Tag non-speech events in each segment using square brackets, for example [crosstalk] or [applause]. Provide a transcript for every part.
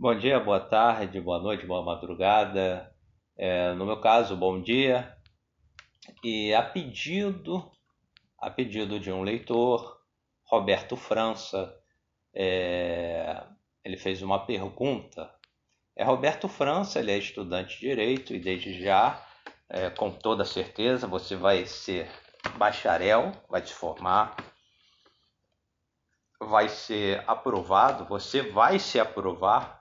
Bom dia, boa tarde, boa noite, boa madrugada. É, no meu caso, bom dia. E a pedido, a pedido de um leitor, Roberto França, é, ele fez uma pergunta. É Roberto França, ele é estudante de direito e desde já, é, com toda certeza, você vai ser bacharel, vai se formar, vai ser aprovado, você vai se aprovar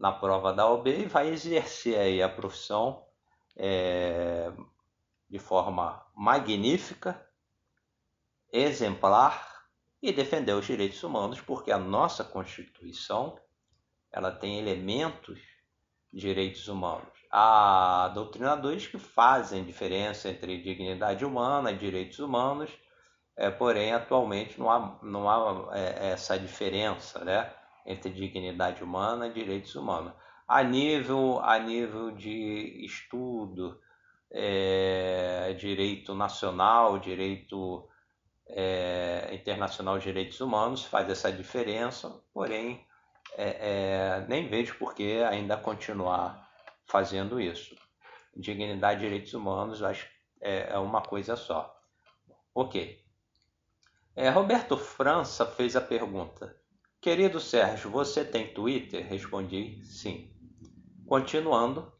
na prova da OB e vai exercer aí a profissão é, de forma magnífica, exemplar e defender os direitos humanos, porque a nossa Constituição ela tem elementos de direitos humanos. Há doutrinadores que fazem diferença entre dignidade humana e direitos humanos, é, porém atualmente não há, não há é, essa diferença né, entre dignidade humana e direitos humanos. A nível, a nível de estudo, é, direito nacional, direito é, internacional de direitos humanos faz essa diferença, porém é, é, nem vejo por que ainda continuar fazendo isso. Dignidade e direitos humanos acho é, é uma coisa só. Ok. É, Roberto França fez a pergunta: Querido Sérgio, você tem Twitter? Respondi sim. Continuando,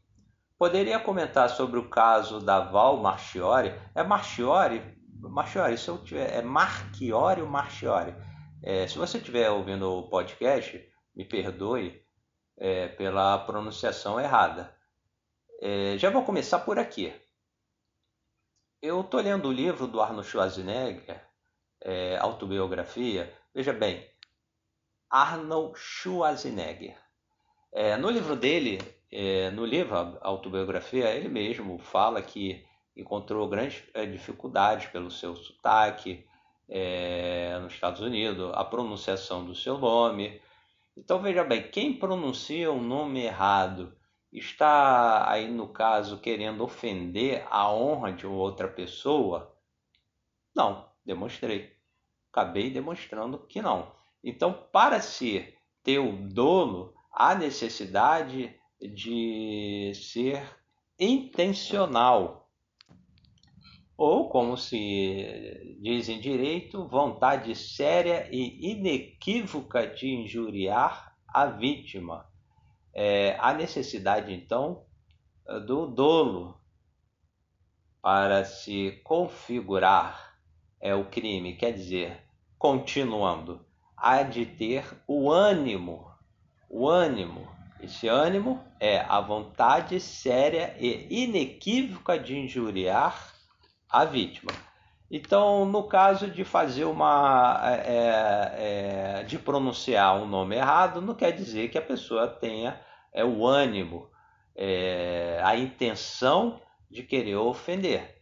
poderia comentar sobre o caso da Val Marchiori? É Marchiori? Marchiori, se eu tiver, é Marchiori ou Marchiori? É, se você estiver ouvindo o podcast, me perdoe é, pela pronunciação errada. É, já vou começar por aqui. Eu estou lendo o livro do Arnold Schwarzenegger, é, autobiografia. Veja bem, Arnold Schwarzenegger. É, no livro dele, é, no livro autobiografia, ele mesmo fala que encontrou grandes é, dificuldades pelo seu sotaque é, nos Estados Unidos, a pronunciação do seu nome. Então veja bem, quem pronuncia um nome errado está aí no caso querendo ofender a honra de outra pessoa? Não, demonstrei. Acabei demonstrando que não. Então, para se ter o dolo, há necessidade de ser intencional. Ou, como se diz em direito, vontade séria e inequívoca de injuriar a vítima. É, há necessidade, então, do dolo para se configurar é o crime, quer dizer, continuando, há de ter o ânimo, o ânimo. Esse ânimo é a vontade séria e inequívoca de injuriar a vítima. Então, no caso de fazer uma. É, é, de pronunciar um nome errado, não quer dizer que a pessoa tenha é, o ânimo, é, a intenção de querer ofender.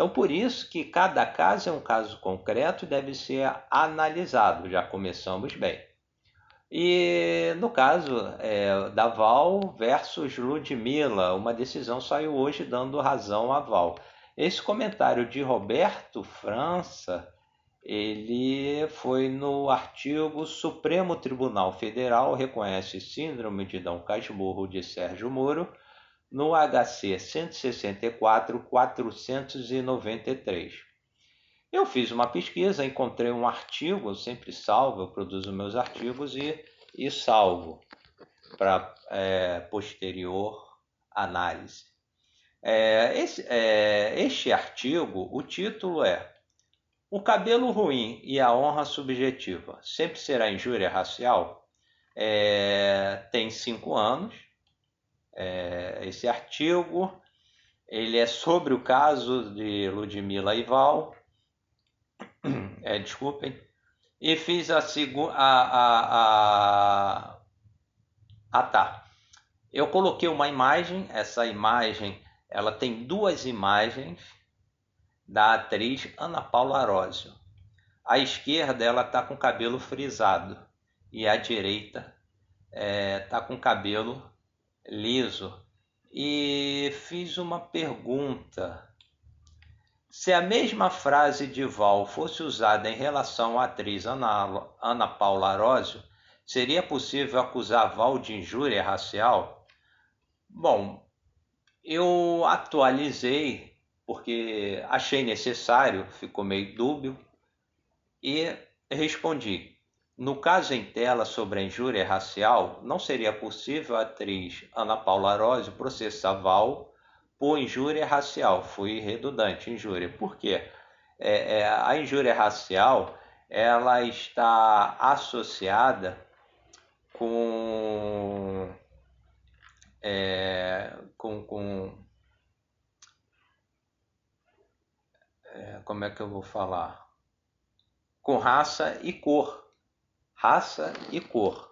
Então, por isso que cada caso é um caso concreto e deve ser analisado. Já começamos bem. E no caso é, da Val versus Ludmilla, uma decisão saiu hoje dando razão à Val. Esse comentário de Roberto França, ele foi no artigo Supremo Tribunal Federal reconhece síndrome de Dom Casmurro de Sérgio Moro no HC 164 493. Eu fiz uma pesquisa, encontrei um artigo, eu sempre salvo, eu produzo meus artigos e, e salvo para é, posterior análise. É, esse, é, este artigo, o título é O cabelo ruim e a honra subjetiva sempre será injúria racial? É, tem cinco anos. É, esse artigo ele é sobre o caso de Ludmila Ival. [clears throat] É, desculpem. E fiz a segunda. A, a, a... Ah, tá. Eu coloquei uma imagem. Essa imagem ela tem duas imagens da atriz Ana Paula Arósio. À esquerda ela está com cabelo frisado e à direita está é, tá com cabelo liso. E fiz uma pergunta. Se a mesma frase de Val fosse usada em relação à atriz Ana, Ana Paula Arósio, Seria possível acusar Val de injúria racial? Bom, eu atualizei porque achei necessário, ficou meio dúbio, e respondi. No caso em tela sobre a injúria racial, não seria possível a atriz Ana Paula Arósio processar Val por injúria racial. Fui redundante, injúria. Por quê? É, é, a injúria racial ela está associada com, é, com, com é, como é que eu vou falar? Com raça e cor. Raça e cor.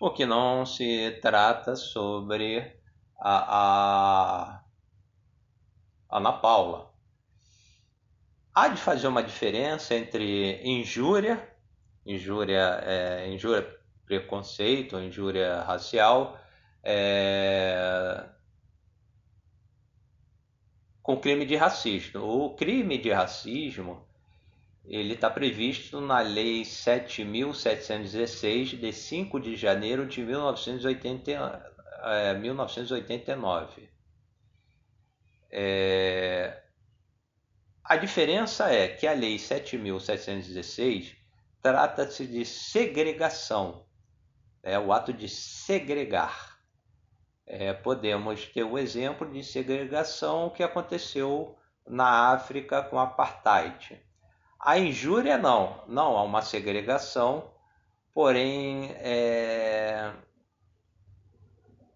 O que não se trata sobre a, a Ana Paula. Há de fazer uma diferença entre injúria, injúria, é, injúria preconceito, injúria racial, é, com crime de racismo. O crime de racismo ele está previsto na Lei 7.716 de 5 de janeiro de 1980, é, 1989. É, a diferença é que a Lei 7.716 trata-se de segregação, é o ato de segregar. É, podemos ter o exemplo de segregação que aconteceu na África com apartheid. A injúria não, não há uma segregação, porém é,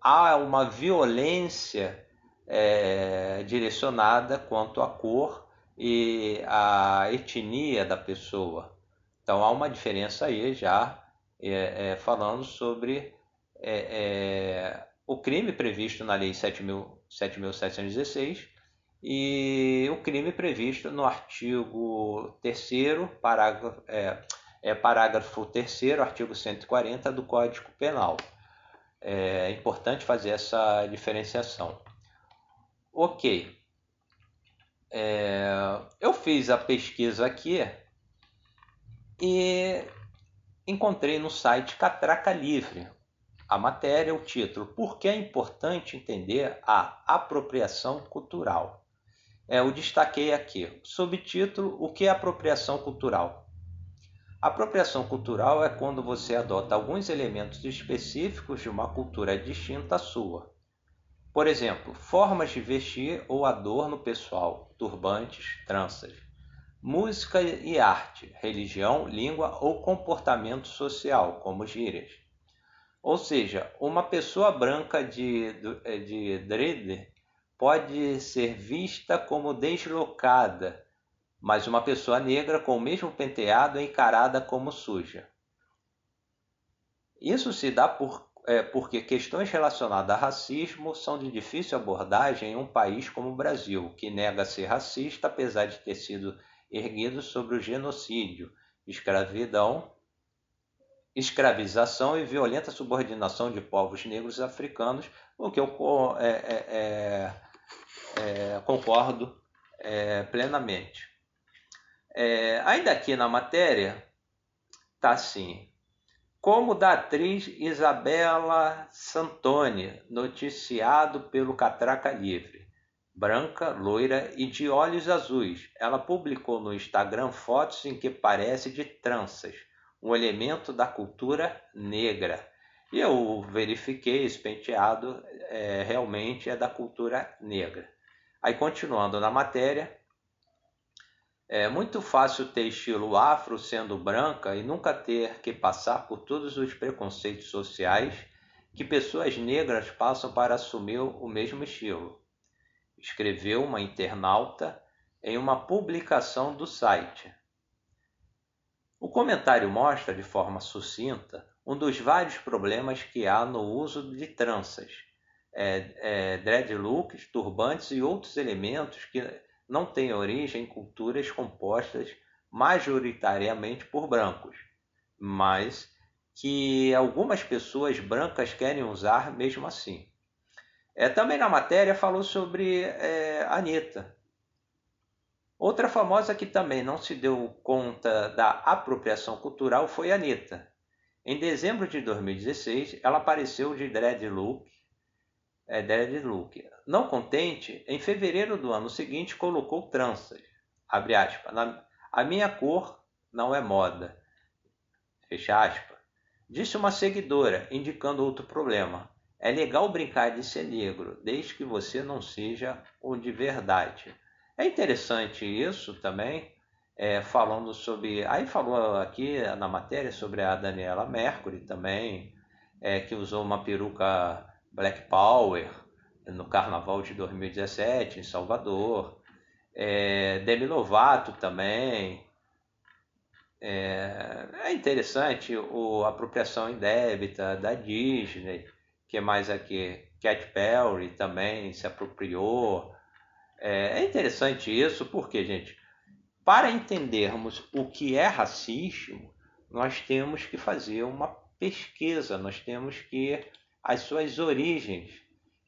há uma violência é, direcionada quanto à cor e à etnia da pessoa. Então há uma diferença aí já é, é, falando sobre é, é o crime previsto na Lei 7.716 e o crime previsto no artigo 3 parágrafo, é, é, parágrafo 3 artigo 140 do Código Penal. É importante fazer essa diferenciação. Ok. É, eu fiz a pesquisa aqui e encontrei no site Catraca Livre a matéria, o título Por que é importante entender a apropriação cultural? É, eu destaquei aqui. Subtítulo: O que é apropriação cultural? Apropriação cultural é quando você adota alguns elementos específicos de uma cultura distinta à sua. Por exemplo, formas de vestir ou adorno pessoal, turbantes, tranças. Música e arte, religião, língua ou comportamento social, como gírias. Ou seja, uma pessoa branca de, de dread pode ser vista como deslocada, mas uma pessoa negra com o mesmo penteado é encarada como suja. Isso se dá por, é, porque questões relacionadas a racismo são de difícil abordagem em um país como o Brasil, que nega ser racista apesar de ter sido erguido sobre o genocídio, escravidão, escravização e violenta subordinação de povos negros africanos, o que é, é, é é, concordo é, plenamente. É, ainda aqui na matéria, está assim: como da atriz Isabela Santoni, noticiado pelo Catraca Livre. Branca, loira e de olhos azuis. Ela publicou no Instagram fotos em que parece de tranças, um elemento da cultura negra. E eu verifiquei esse penteado é, realmente é da cultura negra. Aí, continuando na matéria, é muito fácil ter estilo afro sendo branca e nunca ter que passar por todos os preconceitos sociais que pessoas negras passam para assumir o mesmo estilo. Escreveu uma internauta em uma publicação do site. O comentário mostra de forma sucinta um dos vários problemas que há no uso de tranças é, é, dreadlocks, turbantes e outros elementos que não têm origem em culturas compostas majoritariamente por brancos, mas que algumas pessoas brancas querem usar mesmo assim. É, também na matéria falou sobre é, Anitta. Outra famosa que também não se deu conta da apropriação cultural foi Anitta. Em dezembro de 2016, ela apareceu de dreadlock, é, dreadlock. Não contente, em fevereiro do ano seguinte colocou tranças. Abre aspas. A minha cor não é moda. Fecha aspas. Disse uma seguidora, indicando outro problema. É legal brincar de ser negro, desde que você não seja o de verdade. É interessante isso também, é, falando sobre. Aí falou aqui na matéria sobre a Daniela Mercury também, é, que usou uma peruca Black Power no carnaval de 2017 em Salvador. É, Demi Lovato também. É, é interessante o, a apropriação indébita da Disney, que mais aqui. Cat Perry também se apropriou. É, é interessante isso porque, gente, para entendermos o que é racismo, nós temos que fazer uma pesquisa, nós temos que as suas origens.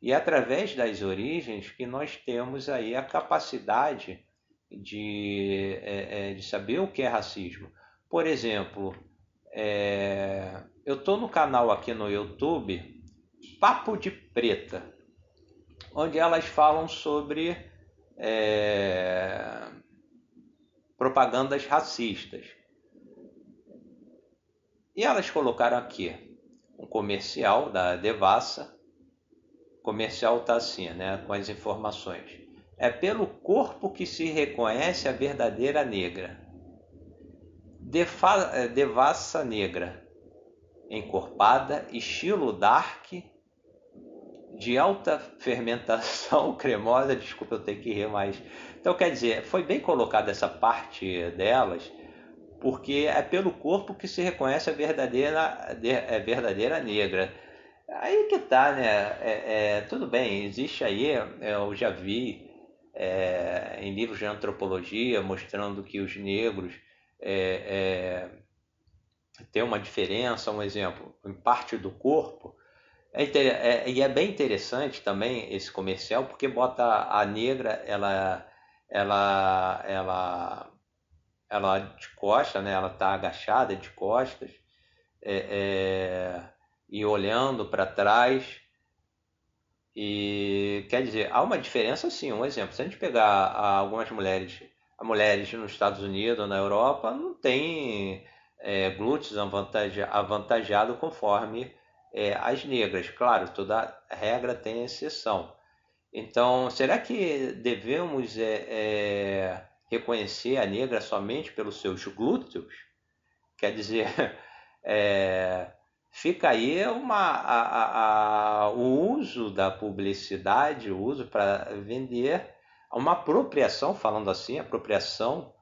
E é através das origens que nós temos aí a capacidade de, é, é, de saber o que é racismo. Por exemplo, é, eu estou no canal aqui no YouTube Papo de Preta, onde elas falam sobre é, propagandas racistas. E elas colocaram aqui um comercial da Devassa. O comercial está assim, né, com as informações. É pelo corpo que se reconhece a verdadeira negra. Defa é, Devassa negra, encorpada, estilo dark, de alta fermentação [laughs] cremosa. Desculpa, eu tenho que rir mais. Então, quer dizer, foi bem colocada essa parte delas, porque é pelo corpo que se reconhece a verdadeira, a verdadeira negra. Aí que tá, né? É, é, tudo bem, existe aí, é, eu já vi é, em livros de antropologia mostrando que os negros é, é, têm uma diferença, um exemplo, em parte do corpo, é, e é bem interessante também esse comercial porque bota a negra, ela, ela, ela, ela de costas, né? Ela tá agachada de costas é, é, e olhando para trás. E quer dizer, há uma diferença sim. Um exemplo, se a gente pegar algumas mulheres, mulheres nos Estados Unidos, na Europa, não tem é, glúteos avantajado conforme é, as negras. Claro, toda regra tem exceção. Então, será que devemos é, é, reconhecer a negra somente pelos seus glúteos? Quer dizer, [laughs] é, fica aí uma, a, a, o uso da publicidade, o uso para vender, uma apropriação, falando assim, apropriação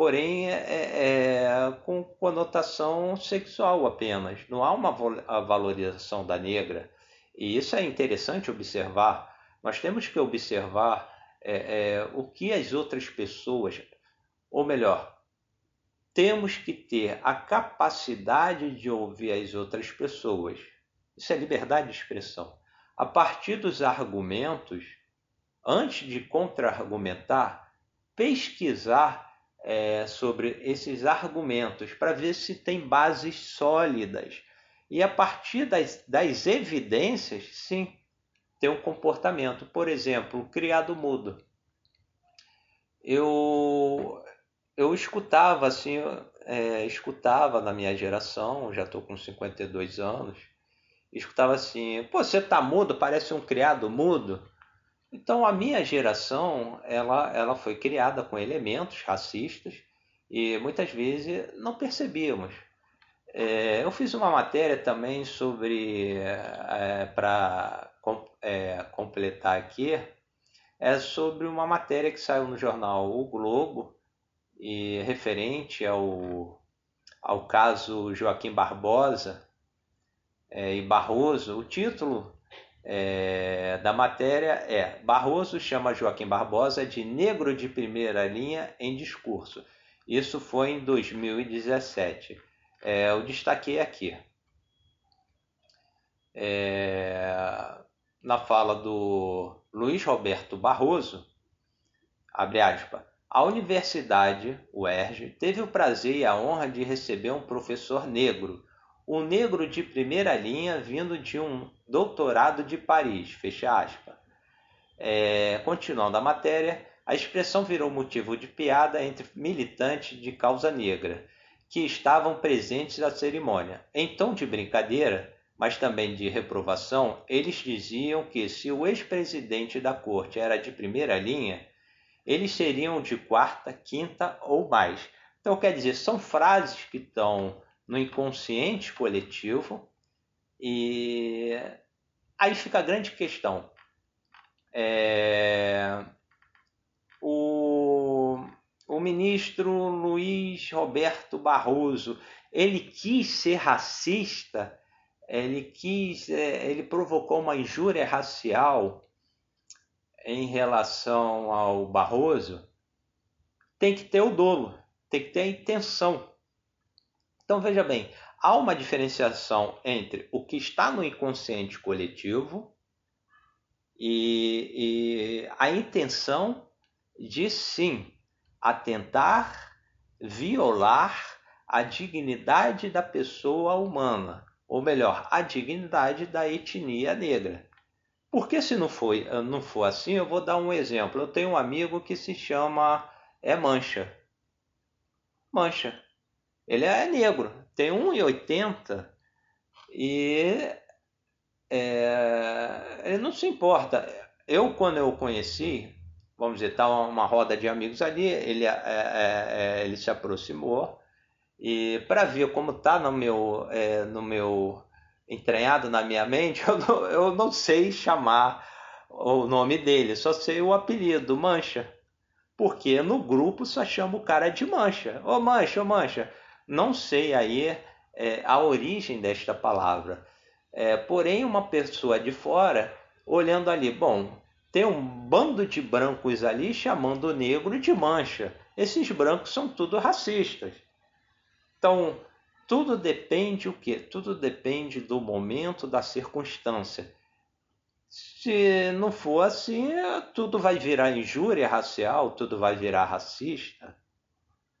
porém é, é, é, com conotação sexual apenas. Não há uma valorização da negra. E isso é interessante observar. Nós temos que observar é, é, o que as outras pessoas, ou melhor, temos que ter a capacidade de ouvir as outras pessoas. Isso é liberdade de expressão. A partir dos argumentos, antes de contra-argumentar, pesquisar é, sobre esses argumentos para ver se tem bases sólidas. E a partir das, das evidências, sim, ter um comportamento. Por exemplo, o criado mudo. Eu, eu escutava assim, é, escutava na minha geração, já estou com 52 anos, escutava assim, pô, você tá mudo, parece um criado mudo. Então a minha geração ela, ela foi criada com elementos racistas e muitas vezes não percebíamos. É, eu fiz uma matéria também sobre, é, para é, completar aqui, é sobre uma matéria que saiu no jornal O Globo e referente ao, ao caso Joaquim Barbosa é, e Barroso. O título é, da matéria é Barroso chama Joaquim Barbosa de negro de primeira linha em discurso. Isso foi em 2017. É, eu destaquei aqui. É, na fala do Luiz Roberto Barroso, abre aspas, a Universidade, UERJ, teve o prazer e a honra de receber um professor negro, o negro de primeira linha vindo de um doutorado de Paris, fecha aspas. É, continuando a matéria, a expressão virou motivo de piada entre militantes de causa negra que estavam presentes na cerimônia. Em tom de brincadeira, mas também de reprovação, eles diziam que se o ex-presidente da corte era de primeira linha, eles seriam de quarta, quinta ou mais. Então, quer dizer, são frases que estão no inconsciente coletivo e aí fica a grande questão. É... O... o ministro Luiz Roberto Barroso, ele quis ser racista, ele quis, é, ele provocou uma injúria racial em relação ao Barroso, tem que ter o dolo, tem que ter a intenção. Então veja bem, há uma diferenciação entre o que está no inconsciente coletivo e, e a intenção de sim atentar, violar a dignidade da pessoa humana, ou melhor, a dignidade da etnia negra. Porque se não for, não for assim, eu vou dar um exemplo. Eu tenho um amigo que se chama é Mancha. Mancha. Ele é negro, tem 1,80 e é, ele não se importa. Eu, quando eu o conheci, vamos dizer, estava uma roda de amigos ali, ele, é, é, é ele se aproximou e para ver como está no meu, é, no meu entranhado na minha mente, [laughs] eu não, eu não sei chamar o nome dele, só sei o apelido, Mancha. Porque no grupo só chama o cara de Mancha. Ô Mancha, ô Mancha. Não sei aí é, a origem desta palavra. É, porém, uma pessoa de fora, olhando ali, bom, tem um bando de brancos ali chamando o negro de mancha. Esses brancos são tudo racistas. Então, tudo depende o quê? Tudo depende do momento, da circunstância. Se não for assim, tudo vai virar injúria racial, tudo vai virar racista,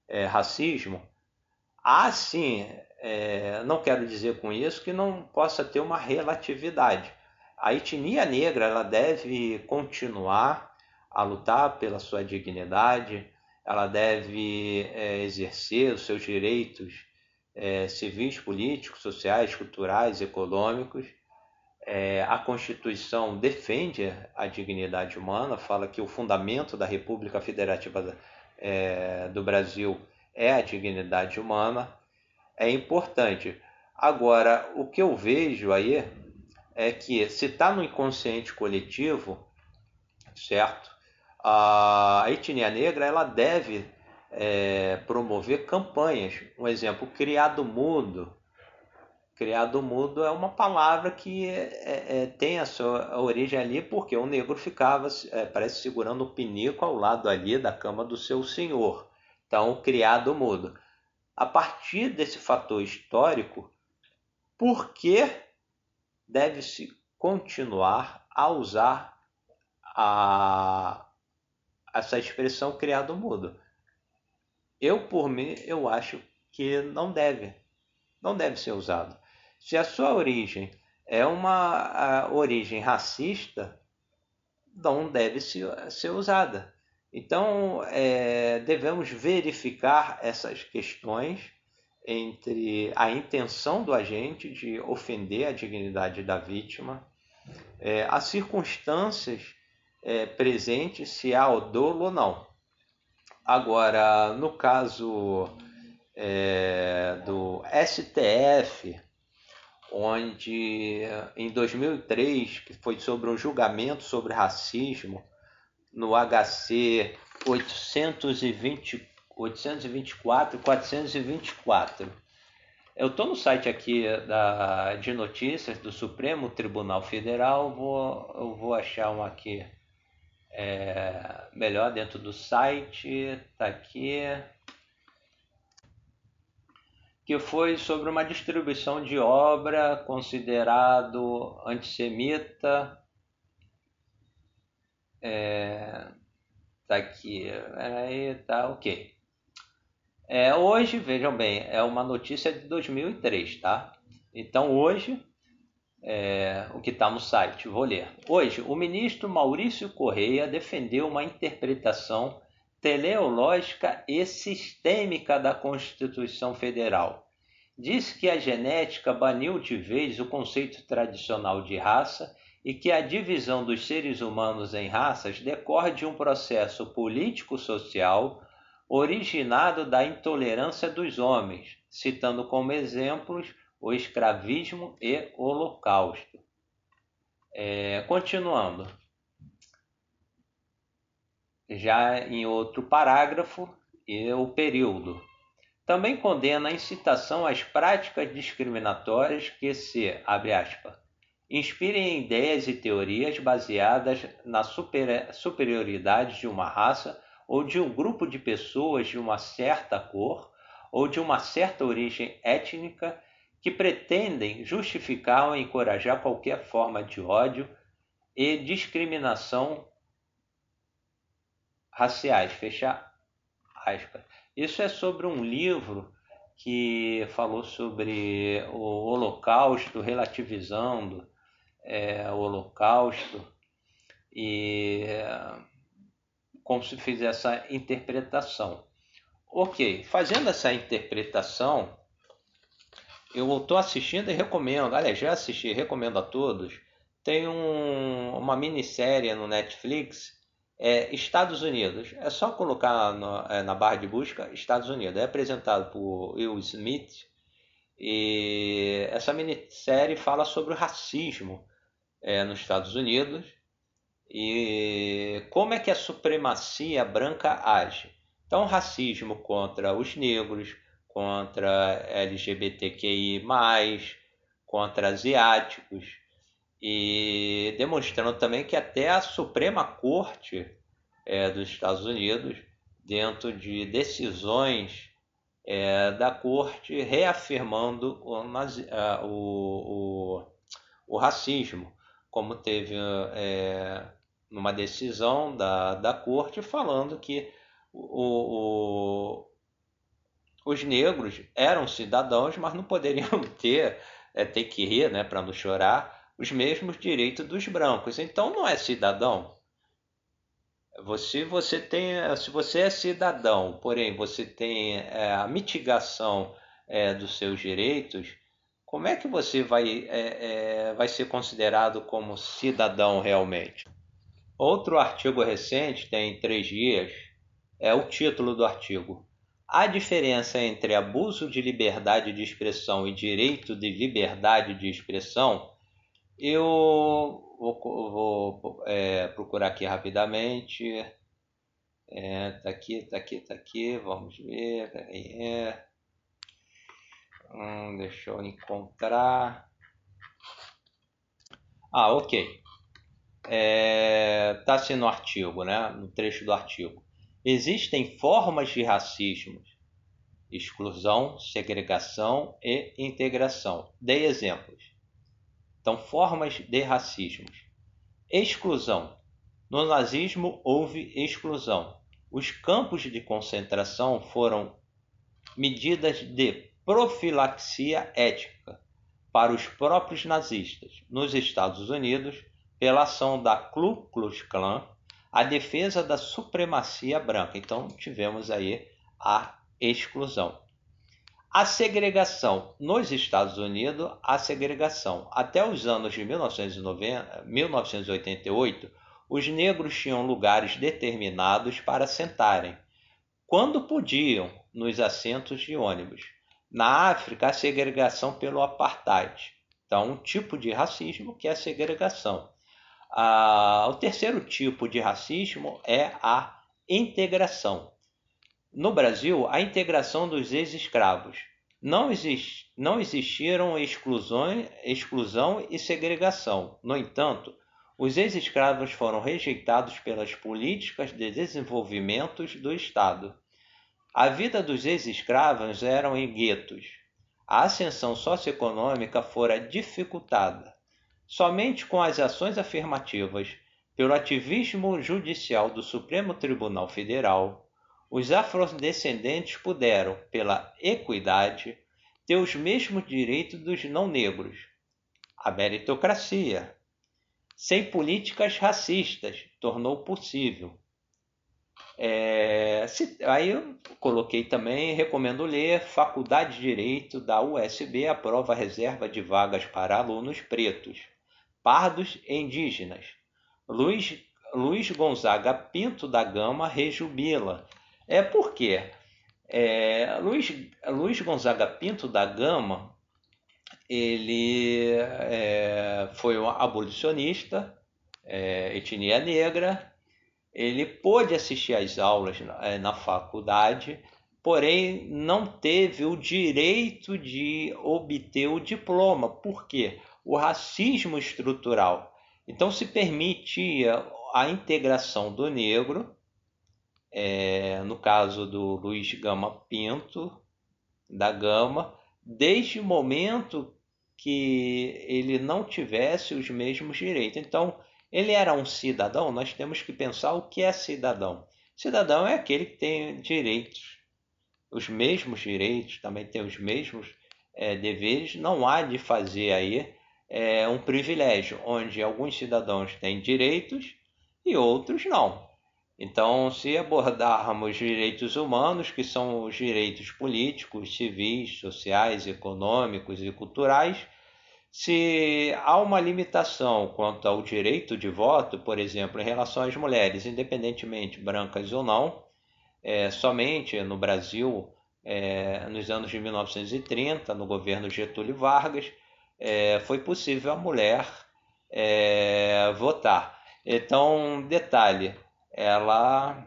é, racismo. Ah, sim, é, não quero dizer com isso que não possa ter uma relatividade. A etnia negra ela deve continuar a lutar pela sua dignidade, ela deve é, exercer os seus direitos é, civis, políticos, sociais, culturais, econômicos. É, a Constituição defende a dignidade humana, fala que o fundamento da República Federativa é, do Brasil é a dignidade humana. É importante. Agora, o que eu vejo aí é que se está no inconsciente coletivo, certo? A etnia negra ela deve é, promover campanhas. Um exemplo, criado mudo. Criado mudo é uma palavra que é, é, tem a sua origem ali porque o negro ficava, é, parece, segurando o pinico ao lado ali da cama do seu senhor. Então, criado mudo. A partir desse fator histórico, por que deve-se continuar a usar a, essa expressão criado mudo? Eu, por mim, eu acho que não deve. Não deve ser usado. Se a sua origem é uma origem racista, não deve ser usada. Então, é, devemos verificar essas questões entre a intenção do agente de ofender a dignidade da vítima, é, as circunstâncias é, presentes, se há o dolo ou não. Agora, no caso é, do STF, onde em 2003, que foi sobre um julgamento sobre racismo, no HC 820, 824 424. Eu estou no site aqui da, de notícias do Supremo Tribunal Federal, vou, eu vou achar um aqui é, melhor dentro do site, tá aqui, que foi sobre uma distribuição de obra considerado antissemita. É, tá aqui, aí tá ok. É, hoje, vejam bem, é uma notícia de 2003, tá? Então hoje, é, o que está no site, vou ler. Hoje, o ministro Maurício Correia defendeu uma interpretação teleológica e sistêmica da Constituição Federal. Disse que a genética baniu de vez o conceito tradicional de raça e que a divisão dos seres humanos em raças decorre de um processo político-social originado da intolerância dos homens, citando como exemplos o escravismo e o holocausto. É, continuando, já em outro parágrafo, e o período. Também condena a incitação às práticas discriminatórias que se, abre aspas, inspirem em ideias e teorias baseadas na super, superioridade de uma raça ou de um grupo de pessoas de uma certa cor ou de uma certa origem étnica que pretendem justificar ou encorajar qualquer forma de ódio e discriminação raciais. Fecha aspas. Isso é sobre um livro que falou sobre o Holocausto, relativizando é, o Holocausto e como se fizer essa interpretação. Ok, fazendo essa interpretação, eu estou assistindo e recomendo, aliás, já assisti, recomendo a todos. Tem um, uma minissérie no Netflix, é, Estados Unidos. É só colocar no, é, na barra de busca Estados Unidos. É apresentado por Will Smith. E essa minissérie fala sobre o racismo é, nos Estados Unidos e como é que a supremacia branca age. Então, racismo contra os negros, contra LGBTQI, contra asiáticos, e demonstrando também que até a Suprema Corte é, dos Estados Unidos, dentro de decisões é, da Corte, reafirmando o, nazi, o, o, o, racismo, como teve é, numa decisão da, da Corte falando que o, os negros eram cidadãos, mas não poderiam [laughs] ter, é, ter que rir, né, para não chorar, os mesmos direitos dos brancos. Então não é cidadão. Você, você tem, se você é cidadão, porém você tem é, a mitigação é, dos seus direitos, como é que você vai, é, é vai ser considerado como cidadão realmente? Outro artigo recente, tem três dias, é o título do artigo a diferença entre abuso de liberdade de expressão e direito de liberdade de expressão, eu vou, vou é, procurar aqui rapidamente. É, tá aqui, tá aqui, tá aqui. Vamos ver. É. Hum, deixa eu encontrar. Ah, ok. É, tá assim no artigo, né? No trecho do artigo. Existem formas de racismo, exclusão, segregação e integração. Dei exemplos. Então, formas de racismo. Exclusão. No nazismo houve exclusão. Os campos de concentração foram medidas de profilaxia ética para os próprios nazistas. Nos Estados Unidos, pela ação da Ku Klux Klan, a defesa da supremacia branca. Então tivemos aí a exclusão. A segregação nos Estados Unidos, a segregação até os anos de 1990, 1988, os negros tinham lugares determinados para sentarem, quando podiam, nos assentos de ônibus. Na África, a segregação pelo apartheid. Então, um tipo de racismo que é a segregação. Ah, o terceiro tipo de racismo é a integração. No Brasil, a integração dos ex-escravos. Não, exist, não existiram exclusão, exclusão e segregação. No entanto, os ex-escravos foram rejeitados pelas políticas de desenvolvimento do Estado. A vida dos ex-escravos era em guetos. A ascensão socioeconômica fora dificultada. Somente com as ações afirmativas pelo ativismo judicial do Supremo Tribunal Federal, os afrodescendentes puderam, pela equidade, ter os mesmos direitos dos não negros. A meritocracia, sem políticas racistas, tornou possível. É, se, aí eu coloquei também, recomendo ler Faculdade de Direito da USB, aprova reserva de vagas para alunos pretos, pardos e indígenas. Luiz, Luiz Gonzaga Pinto da Gama rejubila. É porque é, Luiz, Luiz Gonzaga Pinto da Gama ele é, foi um abolicionista, é, etnia negra, ele pôde assistir às aulas na, é, na faculdade, porém não teve o direito de obter o diploma. Por quê? O racismo estrutural. Então se permitia a integração do negro, é, no caso do Luiz Gama Pinto, da Gama, desde o momento que ele não tivesse os mesmos direitos. Então, ele era um cidadão, nós temos que pensar o que é cidadão. Cidadão é aquele que tem direitos, os mesmos direitos, também tem os mesmos é, deveres. Não há de fazer aí é, um privilégio, onde alguns cidadãos têm direitos e outros não. Então, se abordarmos direitos humanos, que são os direitos políticos, civis, sociais, econômicos e culturais, se há uma limitação quanto ao direito de voto, por exemplo, em relação às mulheres, independentemente brancas ou não, é, somente no Brasil, é, nos anos de 1930, no governo Getúlio Vargas, é, foi possível a mulher é, votar. Então, detalhe, ela,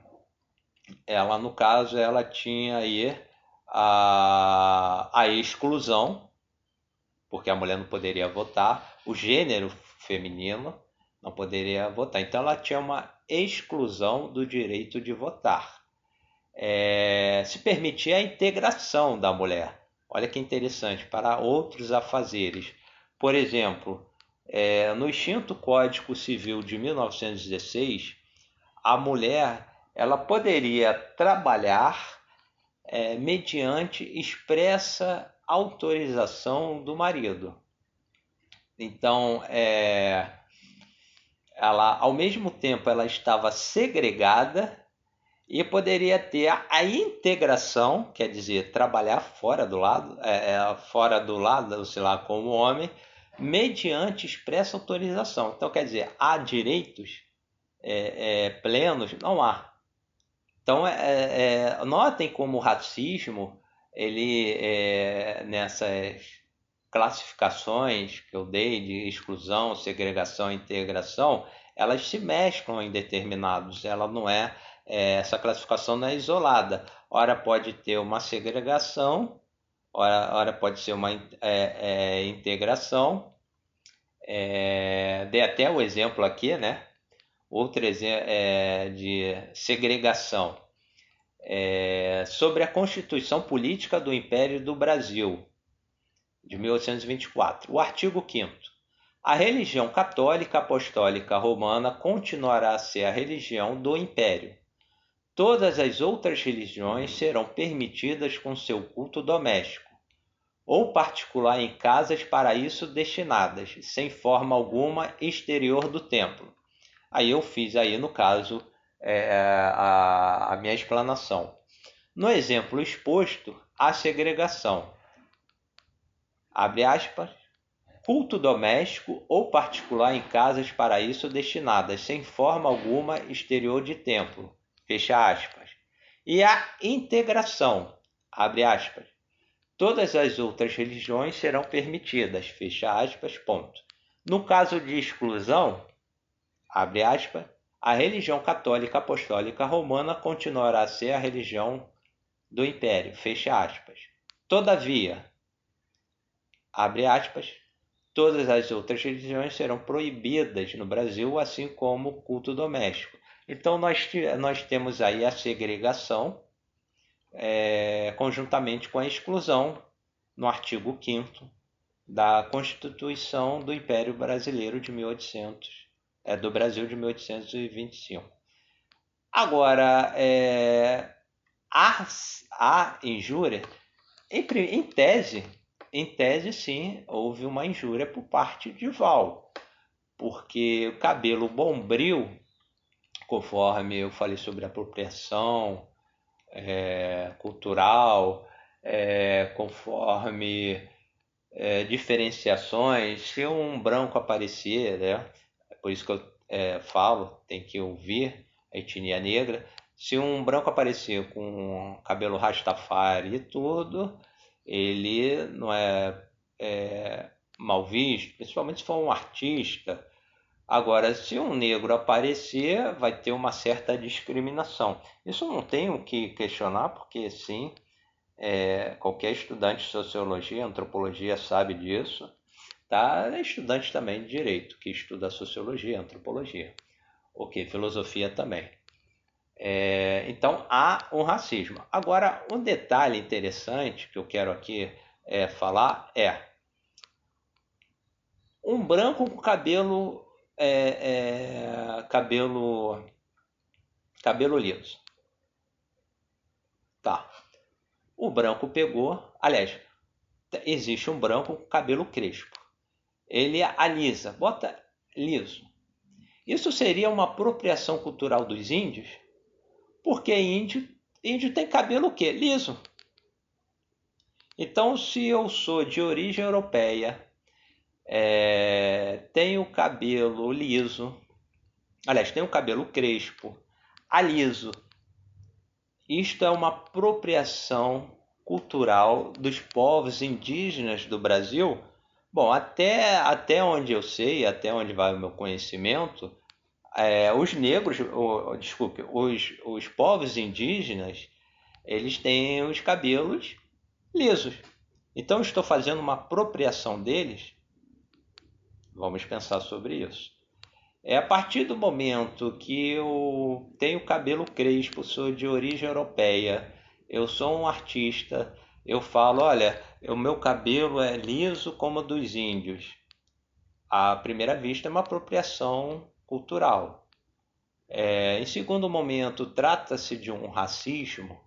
ela no caso, ela tinha aí a, a exclusão, porque a mulher não poderia votar, o gênero feminino não poderia votar. Então ela tinha uma exclusão do direito de votar. É, se permitia a integração da mulher. Olha que interessante, para outros afazeres. Por exemplo, é, no extinto Código Civil de 1916, a mulher ela poderia trabalhar é, mediante expressa autorização do marido. Então, é, ela, ao mesmo tempo, ela estava segregada e poderia ter a integração, quer dizer, trabalhar fora do lado, é, é fora do lado, sei lá, como homem, mediante expressa autorização. Então, quer dizer, há direitos é, é, plenos, não há. Então, é, é, é notem como o racismo, ele, é, nessas classificações que eu dei de exclusão, segregação e integração, elas se mesclam em determinados, ela não é, é, essa classificação não é isolada. Ora pode ter uma segregação, ora, pode ser uma é, é, integração. É, dei até o exemplo aqui, né? outro exemplo é, de segregação, é, sobre a Constituição Política do Império do Brasil, de 1824. O artigo 5 A religião católica apostólica romana continuará a ser a religião do Império. Todas as outras religiões serão permitidas com seu culto doméstico, ou particular em casas para isso destinadas, sem forma alguma exterior do templo Aí eu fiz aí, no caso, é, a, a minha explanação. No exemplo exposto, a segregação. Abre aspas. Culto doméstico ou particular em casas para isso destinadas, sem forma alguma exterior de templo. Fecha aspas. E a integração. Abre aspas. Todas as outras religiões serão permitidas. Fecha aspas. Ponto. No caso de exclusão, abre aspas, a religião católica apostólica romana continuará a ser a religião do império, fecha aspas. Todavia, abre aspas, todas as outras religiões serão proibidas no Brasil, assim como o culto doméstico. Então nós, nós temos aí a segregação é, conjuntamente com a exclusão no artigo 5 da Constituição do Império Brasileiro de 1800 é, do Brasil de 1825. Agora, é, a, a injúria, em, em tese, em tese, sim, houve uma injúria por parte de Val, porque o cabelo bombril, conforme eu falei sobre apropriação é, cultural, é, conforme é, diferenciações, se um branco aparecer, né? por isso que eu é, falo, tem que ouvir a etnia negra, se um branco aparecer com cabelo rastafari e tudo, ele não é, é mal visto, principalmente se for um artista. Agora, se um negro aparecer, vai ter uma certa discriminação. Isso não tenho que questionar, porque sim, é, qualquer estudante de sociologia, antropologia sabe disso. Tá? É estudante também de direito, que estuda sociologia, antropologia. Ok, filosofia também. É, então há um racismo. Agora, um detalhe interessante que eu quero aqui é, falar é um branco com cabelo é, é, cabelo cabelo liso. Tá. O branco pegou, aliás, existe um branco com cabelo crespo. Ele alisa, bota liso. Isso seria uma apropriação cultural dos índios? Porque índio, índio tem cabelo o quê? Liso. Então, se eu sou de origem europeia, é, tenho cabelo liso, aliás, tenho cabelo crespo, aliso, isto é uma apropriação cultural dos povos indígenas do Brasil? Bom, até, até onde eu sei, até onde vai o meu conhecimento, é, os negros, desculpe, os, os povos indígenas, eles têm os cabelos lisos. Então estou fazendo uma apropriação deles. Vamos pensar sobre isso. É a partir do momento que eu tenho cabelo crespo, sou de origem europeia, eu sou um artista, eu falo, olha, o meu cabelo é liso como o dos índios. À primeira vista é uma apropriação cultural. É, em segundo momento, trata-se de um racismo.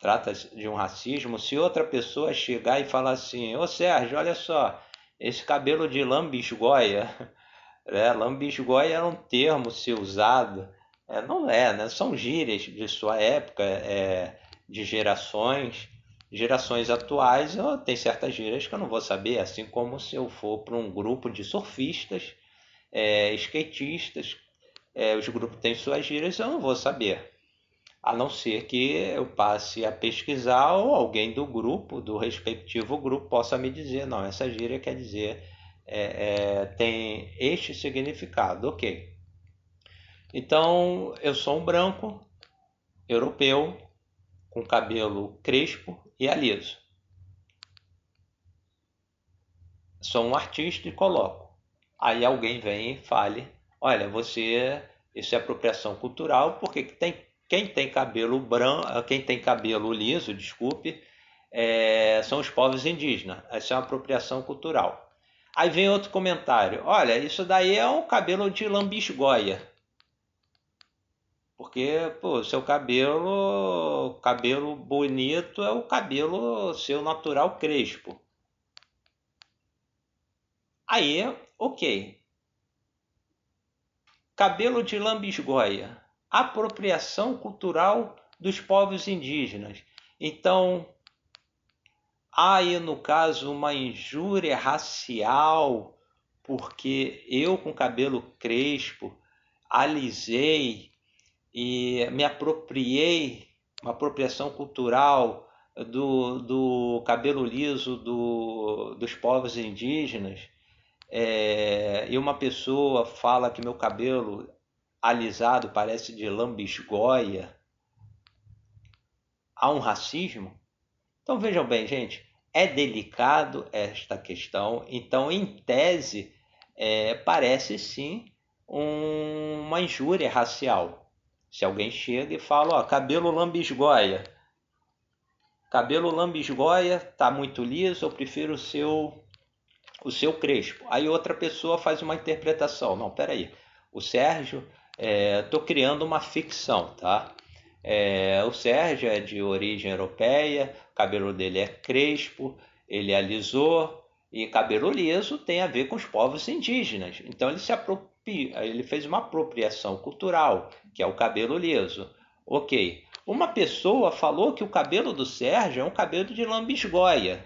Trata-se de um racismo. Se outra pessoa chegar e falar assim: Ô Sérgio, olha só, esse cabelo de lambisgoia. [laughs] É, lambisgoia era um termo ser usado. É, não é, né? São gírias de sua época, é, de gerações. Gerações atuais, tem certas gírias que eu não vou saber, assim como se eu for para um grupo de surfistas é, skatistas, é, os grupos têm suas gírias, eu não vou saber. A não ser que eu passe a pesquisar ou alguém do grupo, do respectivo grupo, possa me dizer, não, essa gíria quer dizer, é, é, tem este significado, ok. Então, eu sou um branco, europeu, com cabelo crespo e aliso. Sou um artista e coloco aí alguém vem e fale, olha, você isso é apropriação cultural, porque tem, quem tem cabelo branco, quem tem cabelo liso, desculpe, é, são os povos indígenas. Essa é uma apropriação cultural. Aí vem outro comentário, olha, isso daí é um cabelo de lambisgoia. Porque, pô, seu cabelo, cabelo bonito é o cabelo seu natural crespo. Aí Ok. Cabelo de lambisgoia. Apropriação cultural dos povos indígenas. Então, há aí no caso uma injúria racial, porque eu com cabelo crespo alisei e me apropriei, uma apropriação cultural do, do cabelo liso do, dos povos indígenas é, e uma pessoa fala que meu cabelo alisado parece de lambisgoia, há um racismo? Então vejam bem, gente, é delicado esta questão. Então, em tese, é, parece sim um, uma injúria racial. Se alguém chega e fala, ó, cabelo lambisgoia, cabelo lambisgoia tá muito liso, eu prefiro o seu o seu Crespo. Aí outra pessoa faz uma interpretação. Não, peraí. O Sérgio, estou é, criando uma ficção, tá? É, o Sérgio é de origem europeia, o cabelo dele é crespo, ele alisou, e cabelo liso tem a ver com os povos indígenas. Então ele se apropria, ele fez uma apropriação cultural, que é o cabelo liso. Ok. Uma pessoa falou que o cabelo do Sérgio é um cabelo de lambisgoia.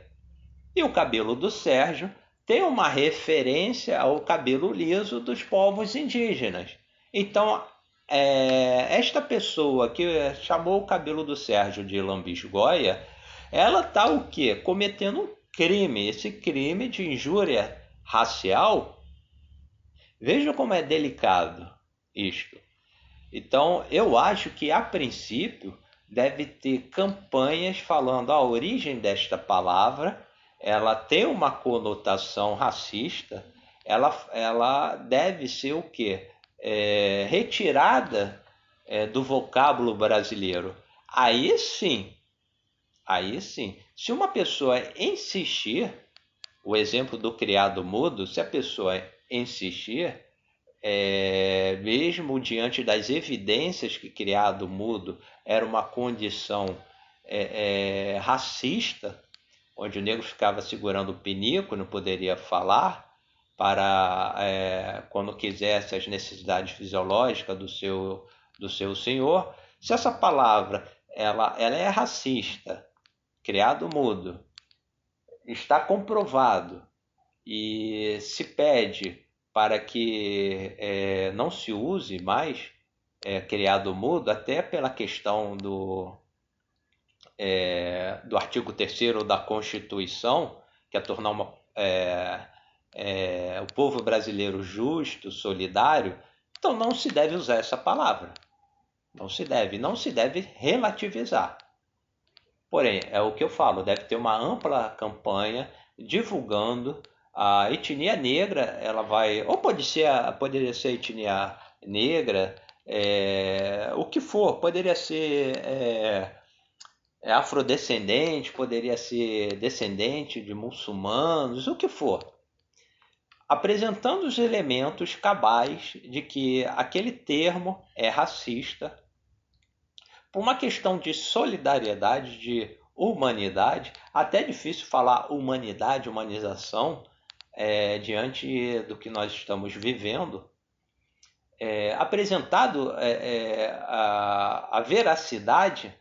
E o cabelo do Sérgio tem uma referência ao cabelo liso dos povos indígenas. Então, é, esta pessoa que chamou o cabelo do Sérgio de lambisgoia, ela está o quê? Cometendo um crime, esse crime de injúria racial. Veja como é delicado isto. Então, eu acho que a princípio deve ter campanhas falando a origem desta palavra, ela tem uma conotação racista, ela, ela deve ser o quê? É, retirada é, do vocábulo brasileiro. Aí sim, aí sim. Se uma pessoa insistir, o exemplo do criado mudo, se a pessoa insistir, é, mesmo diante das evidências que criado mudo era uma condição é, é, racista, onde o negro ficava segurando o pinico, não poderia falar, para é, quando quisesse as necessidades fisiológicas do seu, do seu senhor. Se essa palavra ela, ela é racista, criado mudo, está comprovado e se pede para que é, não se use mais é, criado mudo, até pela questão do, é, do artigo 3 da Constituição, que é tornar uma, é, é, o povo brasileiro justo, solidário, então não se deve usar essa palavra. Não se deve, não se deve relativizar. Porém, é o que eu falo, deve ter uma ampla campanha divulgando a etnia negra, ela vai, ou pode ser, poderia ser etnia negra, é, o que for, poderia ser é, é, afrodescendente, poderia ser descendente de muçulmanos, o que for, apresentando os elementos cabais de que aquele termo é racista, por uma questão de solidariedade, de humanidade, até é difícil falar humanidade, humanização, é, diante do que nós estamos vivendo, é, apresentado é, é a, a, veracidade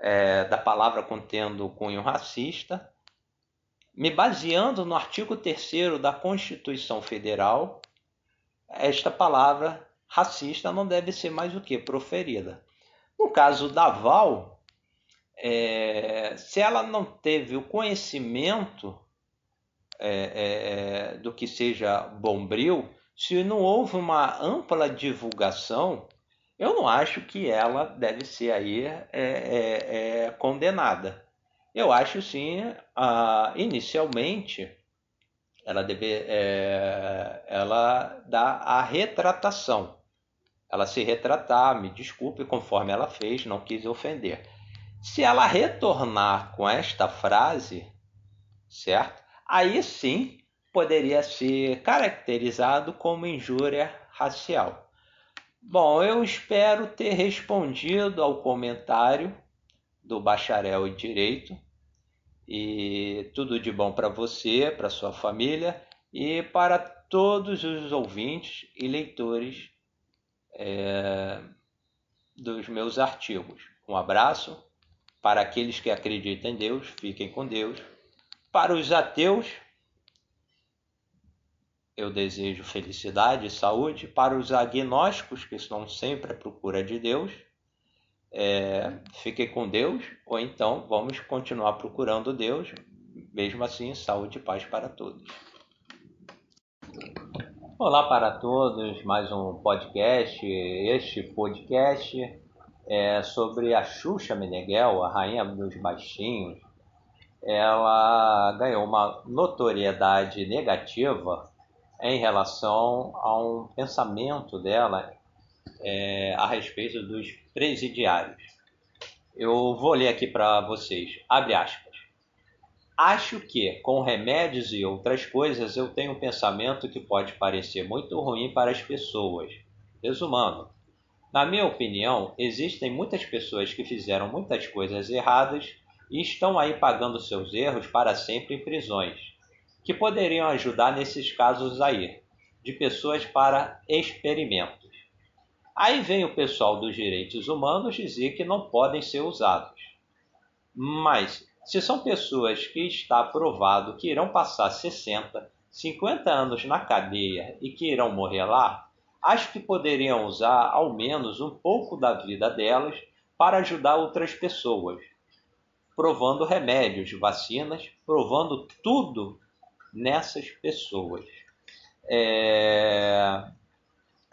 é, da palavra contendo cunho racista, me baseando no artigo 3 da Constituição Federal, esta palavra racista não deve ser mais o que proferida. No caso da Val, é, se ela não teve o conhecimento é, é, do que seja bombril, se não houve uma ampla divulgação, eu não acho que ela deve ser aí é, é, é condenada. Eu acho sim, inicialmente, ela deve, é, ela dá a retratação. Ela se retratar, me desculpe, conforme ela fez, não quis ofender. Se ela retornar com esta frase, certo? aí sim poderia ser caracterizado como injúria racial. Bom, eu espero ter respondido ao comentário do bacharel em direito e tudo de bom para você, para sua família e para todos os ouvintes e leitores é, dos meus artigos. Um abraço para aqueles que acreditam em Deus, fiquem com Deus para os ateus, eu desejo felicidade e saúde. Para os agnósticos, que estão sempre à procura de Deus, é, fiquem com Deus, ou então vamos continuar procurando Deus. Mesmo assim, saúde e paz para todos. Olá para todos, mais um podcast. Este podcast é sobre a Xuxa Meneghel, a rainha dos baixinhos, ela ganhou uma notoriedade negativa em relação a um pensamento dela é, a respeito dos presidiários. Eu vou ler aqui para vocês. Abre aspas. Acho que, com remédios e outras coisas, eu tenho um pensamento que pode parecer muito ruim para as pessoas. Resumando, na minha opinião, existem muitas pessoas que fizeram muitas coisas erradas e estão aí pagando seus erros para sempre em prisões, que poderiam ajudar nesses casos aí, de pessoas para experimentos. Aí vem o pessoal dos direitos humanos dizer que não podem ser usados. Mas, se são pessoas que está provado que irão passar 60, 50 anos na cadeia e que irão morrer lá, acho que poderiam usar ao menos um pouco da vida delas para ajudar outras pessoas, provando remédios, vacinas, provando tudo nessas pessoas. É...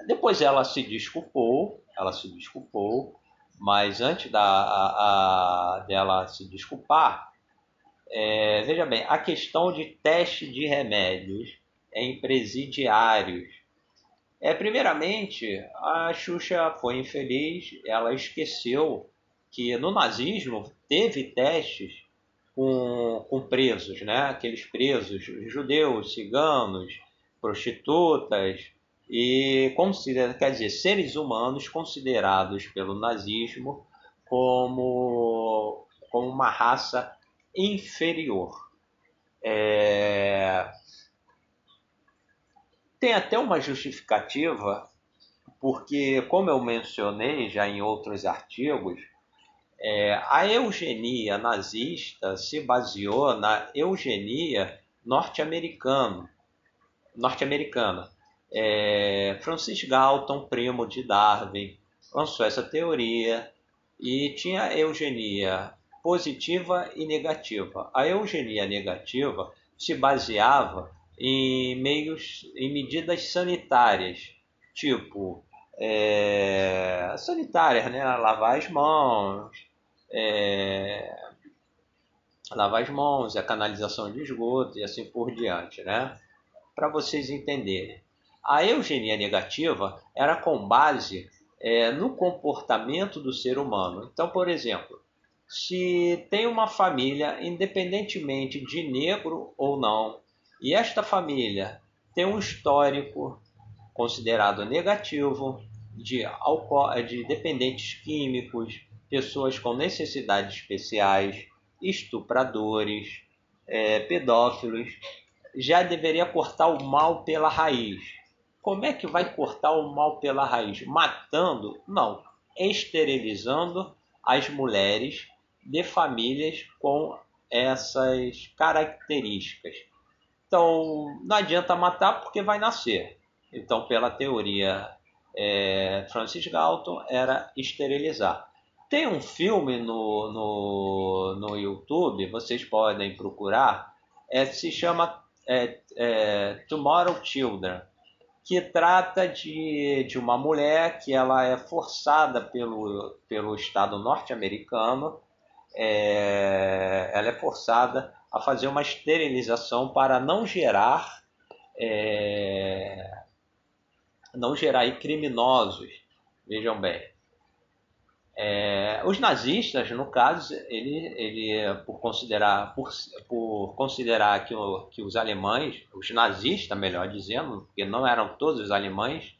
Depois ela se desculpou, ela se desculpou, mas antes da, a, a, dela se desculpar, é, veja bem, a questão de teste de remédios em presidiários. É, primeiramente, a Xuxa foi infeliz, ela esqueceu que no nazismo teve testes com, com presos, né? aqueles presos judeus, ciganos, prostitutas, e considera, quer dizer, seres humanos considerados pelo nazismo como, como uma raça inferior. É... Tem até uma justificativa, porque, como eu mencionei já em outros artigos, é, a eugenia nazista se baseou na eugenia norte-americana. norte-americana é, Francis Galton, primo de Darwin, lançou essa teoria e tinha eugenia positiva e negativa. A eugenia negativa se baseava em meios, em medidas sanitárias, tipo é, sanitárias, né? Lavar as mãos, é, lavar as mãos, a canalização de esgoto e assim por diante, né? Para vocês entenderem. A eugenia negativa era com base é, no comportamento do ser humano. Então, por exemplo, se tem uma família, independentemente de negro ou não, e esta família tem um histórico considerado negativo de, de dependentes químicos, pessoas com necessidades especiais, estupradores, é, pedófilos, já deveria cortar o mal pela raiz. Como é que vai cortar o mal pela raiz? Matando? Não. Esterilizando as mulheres de famílias com essas características. Então, não adianta matar porque vai nascer. Então, pela teoria é, Francis Galton, era esterilizar. Tem um filme no, no, no YouTube, vocês podem procurar, é, se chama é, é, Tomorrow Children que trata de, de uma mulher que ela é forçada pelo, pelo Estado norte-americano, é, ela é forçada a fazer uma esterilização para não gerar é, não gerar criminosos, vejam bem. É, os nazistas, no caso, ele, ele por considerar, por, por considerar que, o, que os alemães, os nazistas, melhor dizendo, porque não eram todos os alemães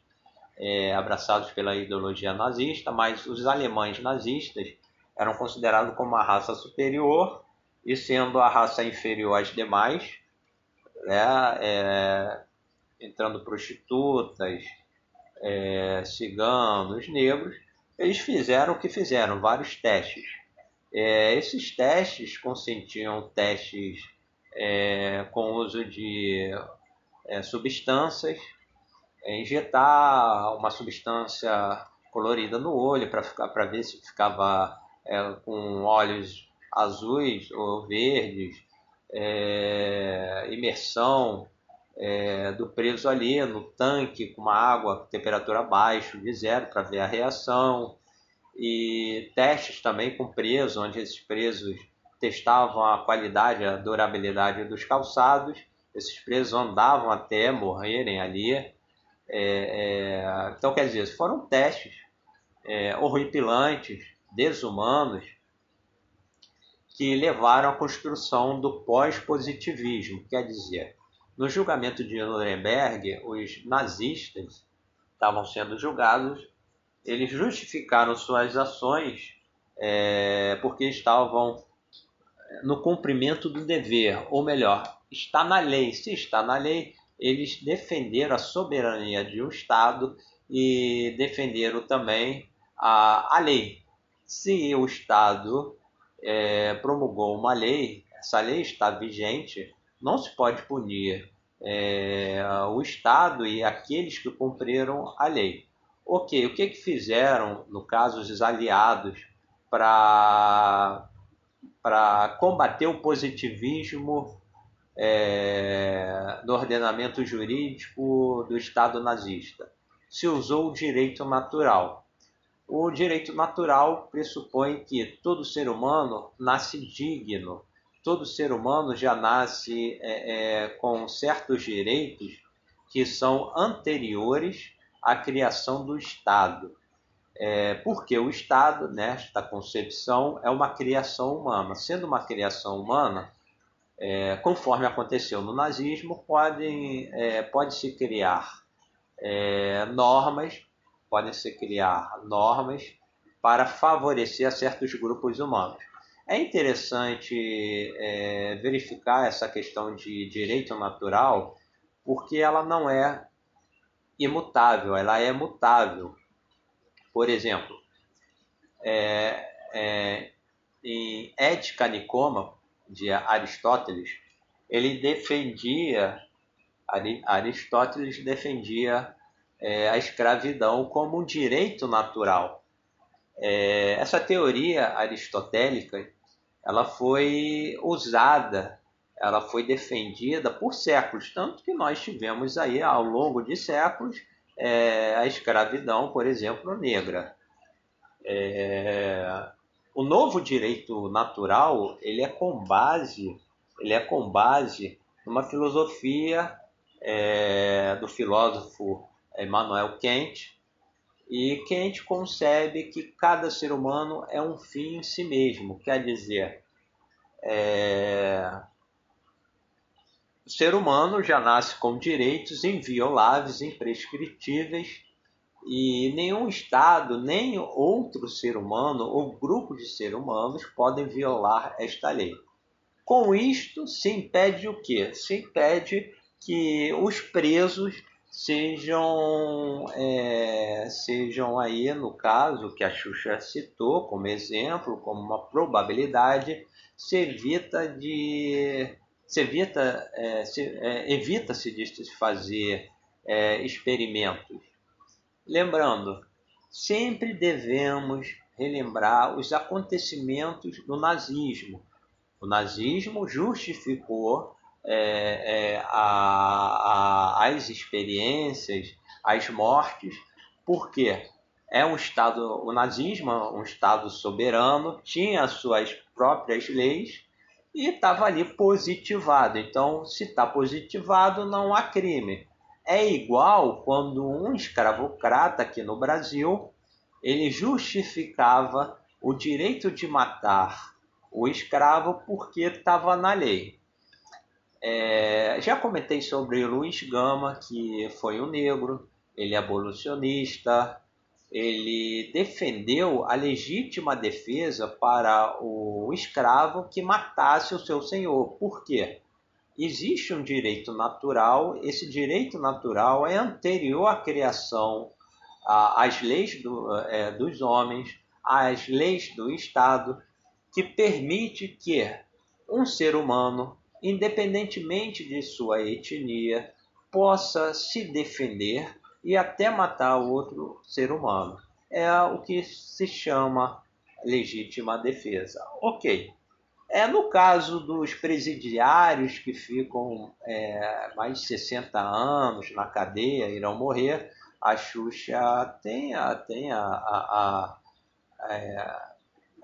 é, abraçados pela ideologia nazista, mas os alemães nazistas eram considerados como uma raça superior e sendo a raça inferior às demais, né, é, entrando prostitutas, é, ciganos, negros, eles fizeram o que fizeram, vários testes. É, esses testes consentiam testes é, com uso de é, substâncias, é, injetar uma substância colorida no olho para ver se ficava é, com olhos azuis ou verdes, é, imersão é, do preso ali no tanque com uma água temperatura abaixo de zero para ver a reação e testes também com preso onde esses presos testavam a qualidade, a durabilidade dos calçados. Esses presos andavam até morrerem ali. É, é, então, quer dizer, foram testes é, horripilantes, desumanos, que levaram à construção do pós-positivismo. Quer dizer, no julgamento de Nuremberg, os nazistas estavam sendo julgados, eles justificaram suas ações é, porque estavam no cumprimento do dever, ou melhor, está na lei. Se está na lei, eles defenderam a soberania de um Estado e defenderam também a, a lei. Se o Estado é, promulgou uma lei, essa lei está vigente, não se pode punir é, o Estado e aqueles que cumpriram a lei. Ok, o que, que fizeram, no caso, os aliados para combater o positivismo é, do ordenamento jurídico do Estado nazista? Se usou o direito natural. O direito natural pressupõe que todo ser humano nasce digno, todo ser humano já nasce é, é, com certos direitos que são anteriores à criação do Estado. É, porque o Estado, nesta concepção, é uma criação humana. Sendo uma criação humana, é, conforme aconteceu no nazismo, podem, é, pode se criar é, normas, podem se criar normas para favorecer certos grupos humanos. É interessante é, verificar essa questão de direito natural, porque ela não é imutável, ela é mutável. Por exemplo, é, é, em Ética Nicoma, de Aristóteles, ele defendia, Aristóteles defendia é, a escravidão como um direito natural. É, essa teoria aristotélica ela foi usada, ela foi defendida por séculos, tanto que nós tivemos aí ao longo de séculos é, a escravidão, por exemplo, negra. É, o novo direito natural ele é com base ele é com base numa filosofia é, do filósofo Emmanuel Kant e Kant concebe que cada ser humano é um fim em si mesmo, quer dizer, é... o ser humano já nasce com direitos invioláveis, imprescritíveis, e nenhum Estado, nem outro ser humano ou grupo de seres humanos podem violar esta lei. Com isto, se impede o quê? Se impede que os presos sejam, é, sejam aí, no caso que a Xuxa citou como exemplo, como uma probabilidade, se evita de se evita é, se, é, evita-se de fazer é, experimentos. Lembrando, sempre devemos relembrar os acontecimentos do nazismo. O nazismo justificou é, é, a, a, as experiências, as mortes, porque é um Estado, o nazismo, um Estado soberano, tinha suas próprias leis e estava ali positivado. Então, se está positivado, não há crime. É igual quando um escravocrata aqui no Brasil ele justificava o direito de matar o escravo porque estava na lei. É, já comentei sobre Luiz Gama, que foi um negro, ele é abolicionista, ele defendeu a legítima defesa para o escravo que matasse o seu senhor. Por quê? Existe um direito natural, esse direito natural é anterior à criação, às leis do, é, dos homens, às leis do Estado, que permite que um ser humano independentemente de sua etnia, possa se defender e até matar outro ser humano. É o que se chama legítima defesa. Ok. É no caso dos presidiários que ficam é, mais de 60 anos na cadeia, irão morrer, a Xuxa tem a. Tem a, a, a é,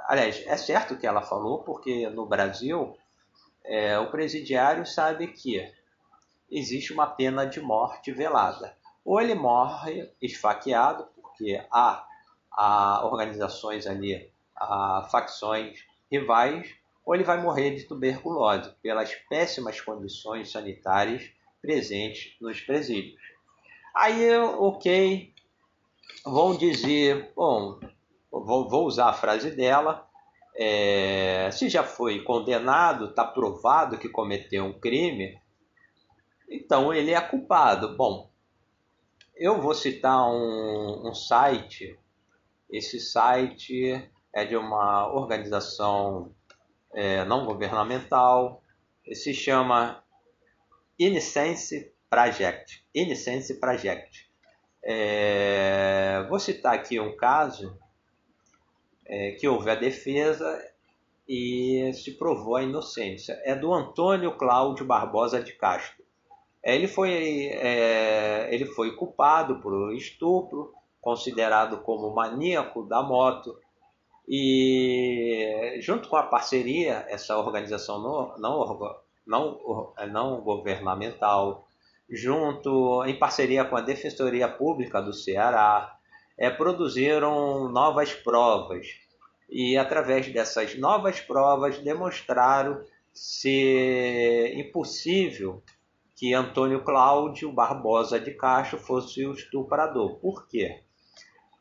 aliás, é certo que ela falou, porque no Brasil é, o presidiário sabe que existe uma pena de morte velada. Ou ele morre esfaqueado, porque há, há organizações ali, há facções rivais, ou ele vai morrer de tuberculose, pelas péssimas condições sanitárias presentes nos presídios. Aí, ok, vão dizer, bom, vou, vou usar a frase dela, é, se já foi condenado, está provado que cometeu um crime, então ele é culpado. Bom, eu vou citar um, um site. Esse site é de uma organização é, não governamental, se chama Innocence Project. Innocence Project. É, vou citar aqui um caso é, que houve a defesa e se provou a inocência. É do Antônio Cláudio Barbosa de Castro. É, ele foi, é, ele foi culpado por estupro, considerado como maníaco da moto, e junto com a parceria, essa organização não, não, não, não governamental, junto em parceria com a Defensoria Pública do Ceará, é, produziram novas provas e através dessas novas provas demonstraram ser impossível que Antônio Cláudio Barbosa de Castro fosse o estuprador. Por quê?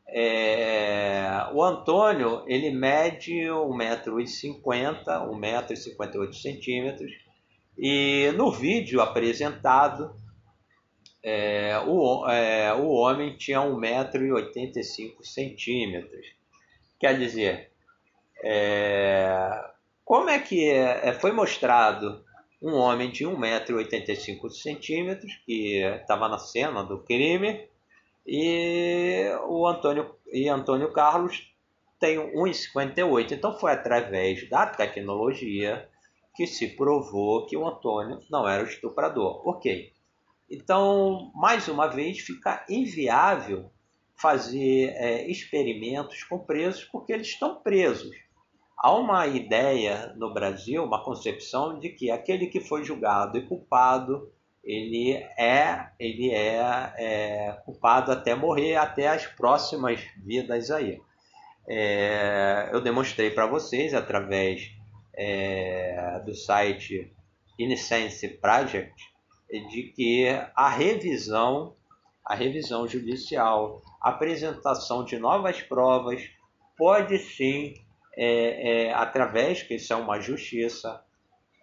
É, o Antônio ele mede 1,50m, 1,58m, e no vídeo apresentado é, o, é, o homem tinha 1,85m. Quer dizer, é, como é que é, foi mostrado um homem de 1,85m que estava na cena do crime e o Antônio, e Antônio Carlos tem 1,58. Então foi através da tecnologia que se provou que o Antônio não era o estuprador. Ok. Então, mais uma vez, fica inviável fazer é, experimentos com presos porque eles estão presos. Há uma ideia no Brasil, uma concepção de que aquele que foi julgado e culpado ele é ele é, é, culpado até morrer, até as próximas vidas aí. É, eu demonstrei para vocês através é, do site Innocence Project de que a revisão a revisão judicial, a apresentação de novas provas pode sim, é, é, através que isso é uma justiça,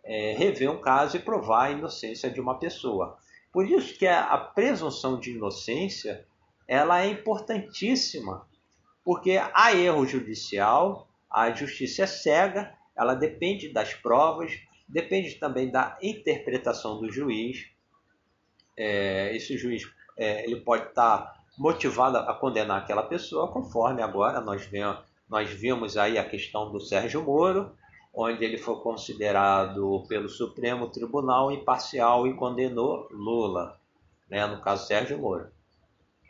é, rever um caso e provar a inocência de uma pessoa. Por isso que a, a presunção de inocência ela é importantíssima, porque há erro judicial, a justiça é cega, ela depende das provas, depende também da interpretação do juiz. É, esse juiz é, ele pode estar motivado a condenar aquela pessoa, conforme agora nós vemos, nós vimos aí a questão do Sérgio Moro, onde ele foi considerado pelo Supremo Tribunal imparcial e condenou Lula, né, no caso Sérgio Moro.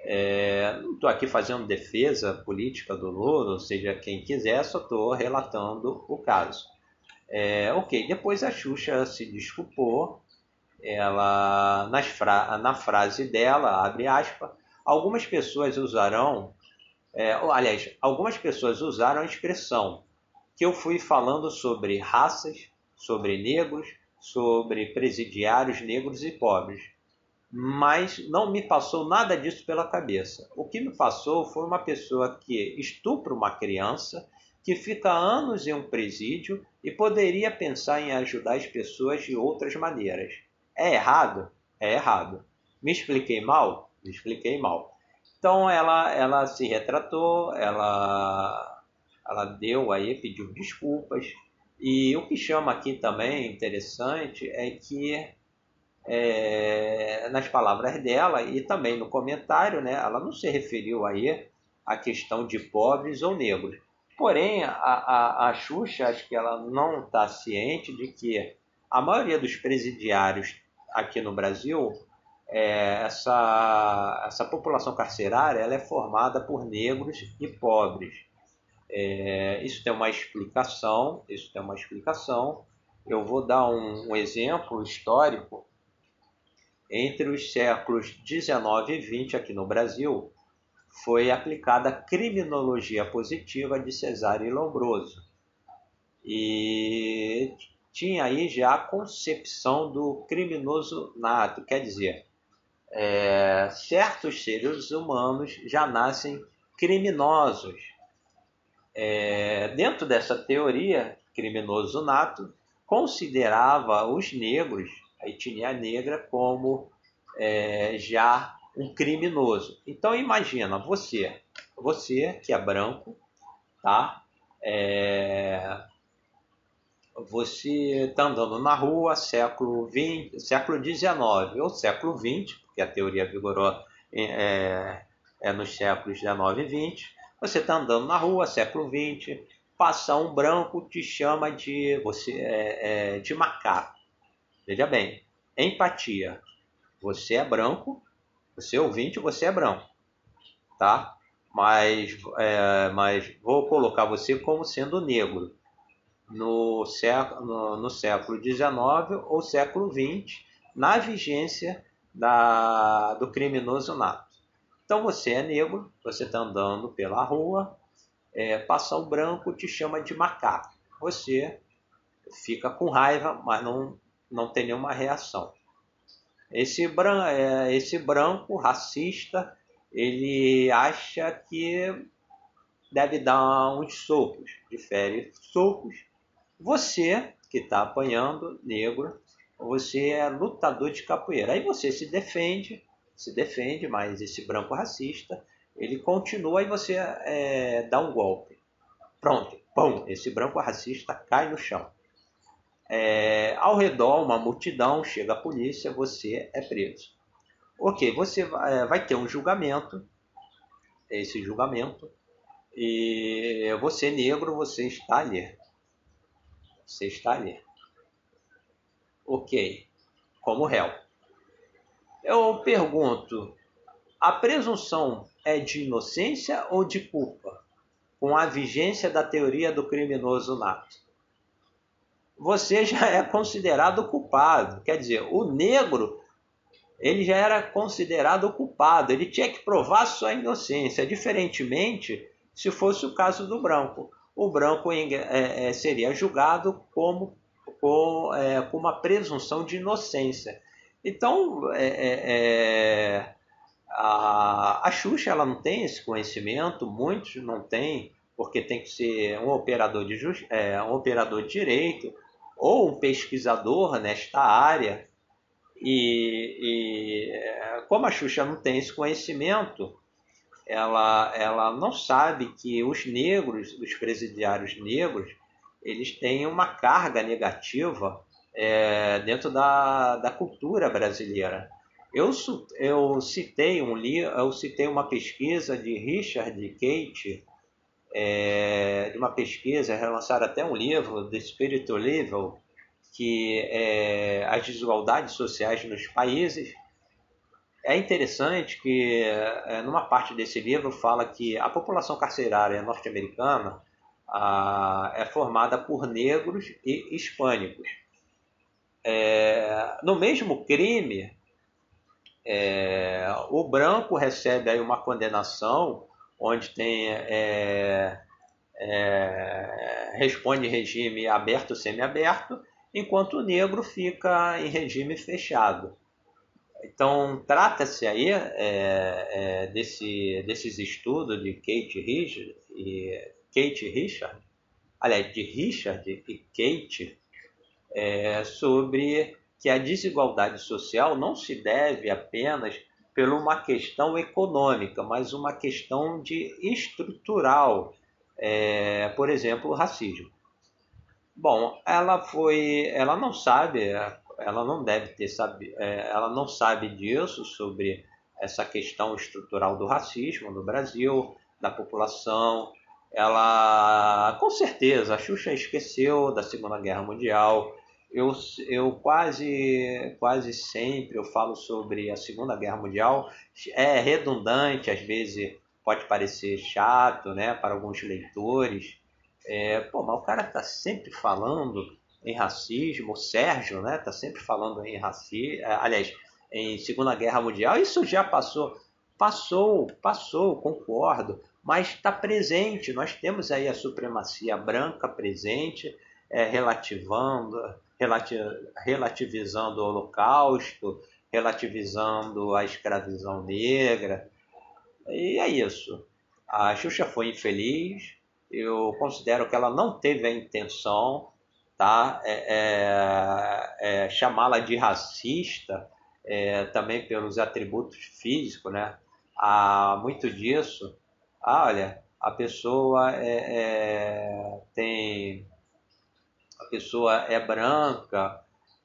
É, não estou aqui fazendo defesa política do Lula, ou seja, quem quiser, só estou relatando o caso. É, ok, depois a Xuxa se desculpou, ela nas fra na frase dela, abre aspas, algumas pessoas usarão, é, aliás, algumas pessoas usaram a expressão que eu fui falando sobre raças, sobre negros, sobre presidiários negros e pobres. Mas não me passou nada disso pela cabeça. O que me passou foi uma pessoa que estupra uma criança, que fica anos em um presídio e poderia pensar em ajudar as pessoas de outras maneiras. É errado? É errado. Me expliquei mal? Me expliquei mal. Então ela, ela se retratou, ela ela deu aí, pediu desculpas. E o que chama aqui também interessante é que é, nas palavras dela e também no comentário, né, ela não se referiu aí à questão de pobres ou negros. Porém, a, a, a Xuxa, acho que ela não está ciente de que a maioria dos presidiários aqui no Brasil, é, essa, essa população carcerária ela é formada por negros e pobres. É, isso tem uma explicação, isso tem uma explicação. Eu vou dar um, um exemplo histórico. Entre os séculos 19 e 20 aqui no Brasil, foi aplicada a criminologia positiva de Cesário e Lombroso. E tinha aí já a concepção do criminoso nato, quer dizer, é, certos seres humanos já nascem criminosos, é, dentro dessa teoria, criminoso nato considerava os negros, a etnia negra, como é, já um criminoso. Então imagina você, você que é branco, tá? É, você está andando na rua século XX, século XIX ou século XX, porque a teoria vigorou é, é nos séculos XIX e XX. Você está andando na rua século XX, passa um branco te chama de você é, é, de macaco. Veja bem, empatia. Você é branco, você é ouvinte, você é branco, tá? Mas, é, mas vou colocar você como sendo negro no século, no, no século XIX ou século XX, na vigência da, do criminoso nato. Então você é negro, você está andando pela rua, é, passa o branco, te chama de macaco. Você fica com raiva, mas não, não tem nenhuma reação. Esse, bran, é, esse branco racista, ele acha que deve dar uns socos, difere socos. Você que está apanhando, negro, você é lutador de capoeira. Aí você se defende, se defende, mas esse branco racista ele continua e você é, dá um golpe. Pronto, pum, esse branco racista cai no chão. É, ao redor, uma multidão, chega a polícia, você é preso. Ok, você vai, é, vai ter um julgamento, esse julgamento, e você negro, você está ali. Você está ali. Ok, como réu. Eu pergunto, a presunção é de inocência ou de culpa, com a vigência da teoria do criminoso nato. Você já é considerado culpado. Quer dizer, o negro ele já era considerado culpado, ele tinha que provar sua inocência, diferentemente se fosse o caso do branco. O branco é, é, seria julgado como com, é, com uma presunção de inocência. Então, é, é, é a, a Xuxa ela não tem esse conhecimento, muitos não têm, porque tem que ser um operador de, um operador de direito ou um pesquisador nesta área. E, e como a Xuxa não tem esse conhecimento, ela, ela não sabe que os negros, os presidiários negros, eles têm uma carga negativa é, dentro da, da cultura brasileira. Eu, eu citei um eu citei uma pesquisa de Richard Kate, é, de uma pesquisa, relançaram até um livro, The Spiritual Level, que é as desigualdades sociais nos países. É interessante que é, numa parte desse livro fala que a população carcerária norte-americana é formada por negros e hispânicos. É, no mesmo crime, é, o branco recebe aí uma condenação onde tem é, é, responde regime aberto semiaberto, enquanto o negro fica em regime fechado. Então trata-se aí é, é, desse, desses estudos de Kate Richard e Kate Richard, aliás de Richard e Kate é, sobre que a desigualdade social não se deve apenas por uma questão econômica, mas uma questão de estrutural, é, por exemplo, o racismo. Bom, ela foi, ela não sabe, ela não deve ter sabido, é, ela não sabe disso sobre essa questão estrutural do racismo no Brasil, da população. Ela, com certeza, a Xuxa esqueceu da Segunda Guerra Mundial, eu, eu quase, quase sempre eu falo sobre a Segunda Guerra Mundial. É redundante, às vezes pode parecer chato né, para alguns leitores. É, pô, mas o cara está sempre falando em racismo, o Sérgio né, está sempre falando em racismo, é, aliás, em Segunda Guerra Mundial. Isso já passou, passou, passou, concordo, mas está presente. Nós temos aí a supremacia branca presente, é, relativando, relativizando o Holocausto, relativizando a escravidão negra. E é isso. A Xuxa foi infeliz eu considero que ela não teve a intenção, tá? É, é, é, chamá-la de racista, é, também pelos atributos físicos, né? Há muito disso. Ah, olha, a pessoa é, é, tem a pessoa é branca,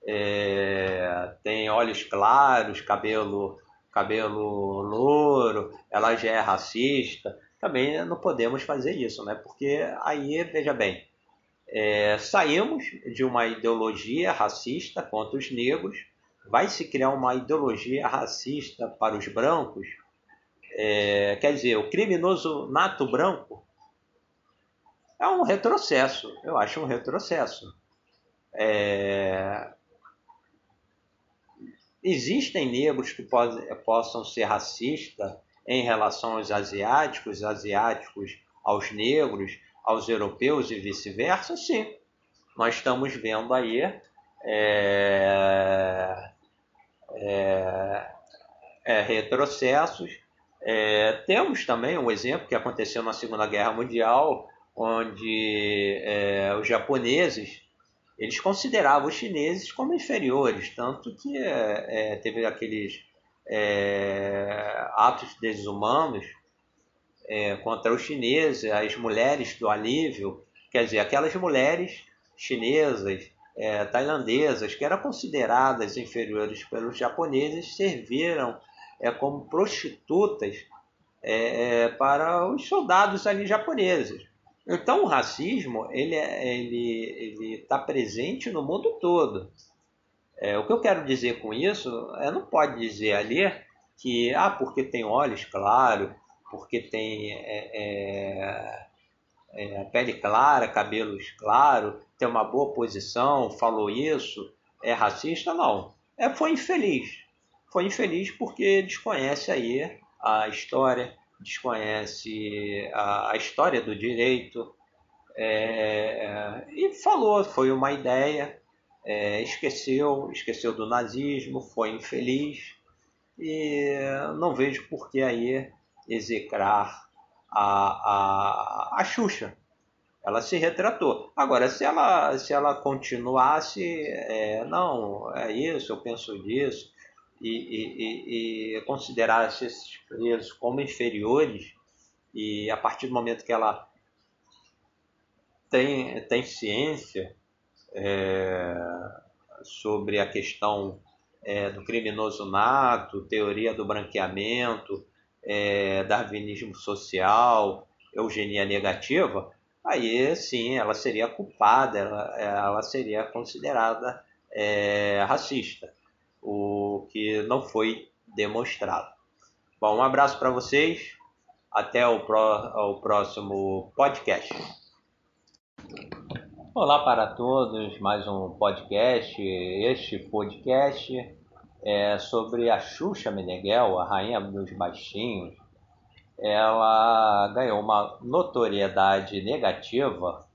é, tem olhos claros, cabelo cabelo louro, ela já é racista. Também não podemos fazer isso, né? Porque aí, veja bem, é, saímos de uma ideologia racista contra os negros, vai se criar uma ideologia racista para os brancos. É, quer dizer, o criminoso nato branco é um retrocesso, eu acho um retrocesso. É, Existem negros que possam ser racistas em relação aos asiáticos, asiáticos aos negros, aos europeus e vice-versa? Sim. Nós estamos vendo aí é, é, é, retrocessos. É, temos também um exemplo que aconteceu na Segunda Guerra Mundial, onde é, os japoneses eles consideravam os chineses como inferiores, tanto que é, teve aqueles atos desumanos é, contra os chineses, as mulheres do alívio, quer dizer, aquelas mulheres chinesas, é, tailandesas, que eram consideradas inferiores pelos japoneses, serviram é, como prostitutas para os soldados ali japoneses. Então o racismo ele é, ele está presente no mundo todo. É, o que eu quero dizer com isso é não pode dizer ali que ah porque tem olhos claros, porque tem é, é, é, pele clara, cabelos claros, tem uma boa posição, falou isso, é racista não. É foi infeliz. Foi infeliz porque desconhece aí a história, desconhece a, a história do direito é, e falou, foi uma ideia, é, esqueceu, esqueceu do nazismo, foi infeliz e não vejo por que aí execrar a, a, a Xuxa. Ela se retratou. Agora, se ela, se ela continuasse, é, não, é isso, eu penso disso, e, e, e, considerasse esses presos como inferiores, e a partir do momento que ela tem, tem ciência é, sobre a questão é, do criminoso nato, teoria do branqueamento, é, darwinismo social, eugenia negativa, aí sim ela seria culpada, ela, ela seria considerada é, racista o que não foi demonstrado. Bom, um abraço para vocês. Até o, pró o próximo podcast. Olá para todos, mais um podcast. Este podcast é sobre a Xuxa Meneghel, a rainha dos baixinhos. Ela ganhou uma notoriedade negativa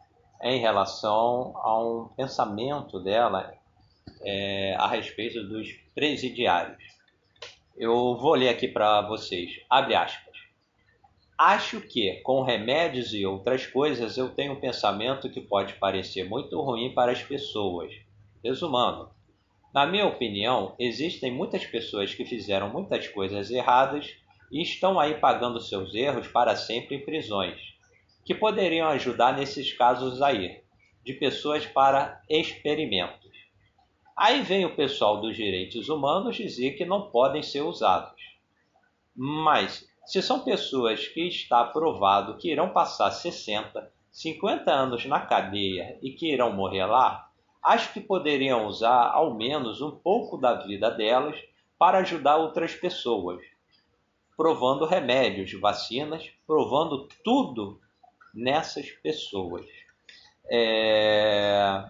em relação a um pensamento dela é, a respeito dos presidiários. Eu vou ler aqui para vocês. Abre aspas. Acho que, com remédios e outras coisas, eu tenho um pensamento que pode parecer muito ruim para as pessoas. Resumando, na minha opinião, existem muitas pessoas que fizeram muitas coisas erradas e estão aí pagando seus erros para sempre em prisões, que poderiam ajudar nesses casos aí, de pessoas para experimentos. Aí vem o pessoal dos direitos humanos dizer que não podem ser usados. Mas, se são pessoas que está provado que irão passar 60, 50 anos na cadeia e que irão morrer lá, acho que poderiam usar ao menos um pouco da vida delas para ajudar outras pessoas, provando remédios, vacinas, provando tudo nessas pessoas. É...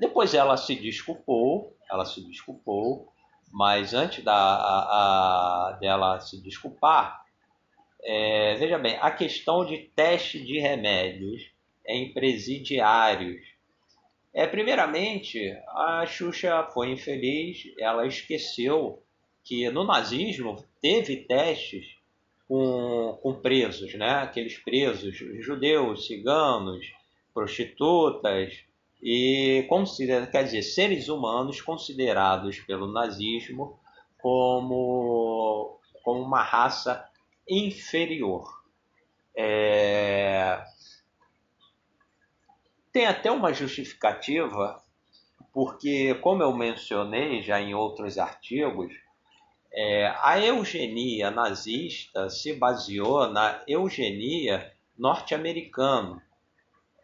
Depois ela se desculpou, ela se desculpou, mas antes da, a, a, dela se desculpar, é, veja bem, a questão de teste de remédios em presidiários. É, primeiramente, a Xuxa foi infeliz, ela esqueceu que no nazismo teve testes com, com presos, né? aqueles presos judeus, ciganos, prostitutas, e considera, quer dizer, seres humanos considerados pelo nazismo como, como uma raça inferior. É... Tem até uma justificativa, porque, como eu mencionei já em outros artigos, é, a eugenia nazista se baseou na eugenia norte-americana.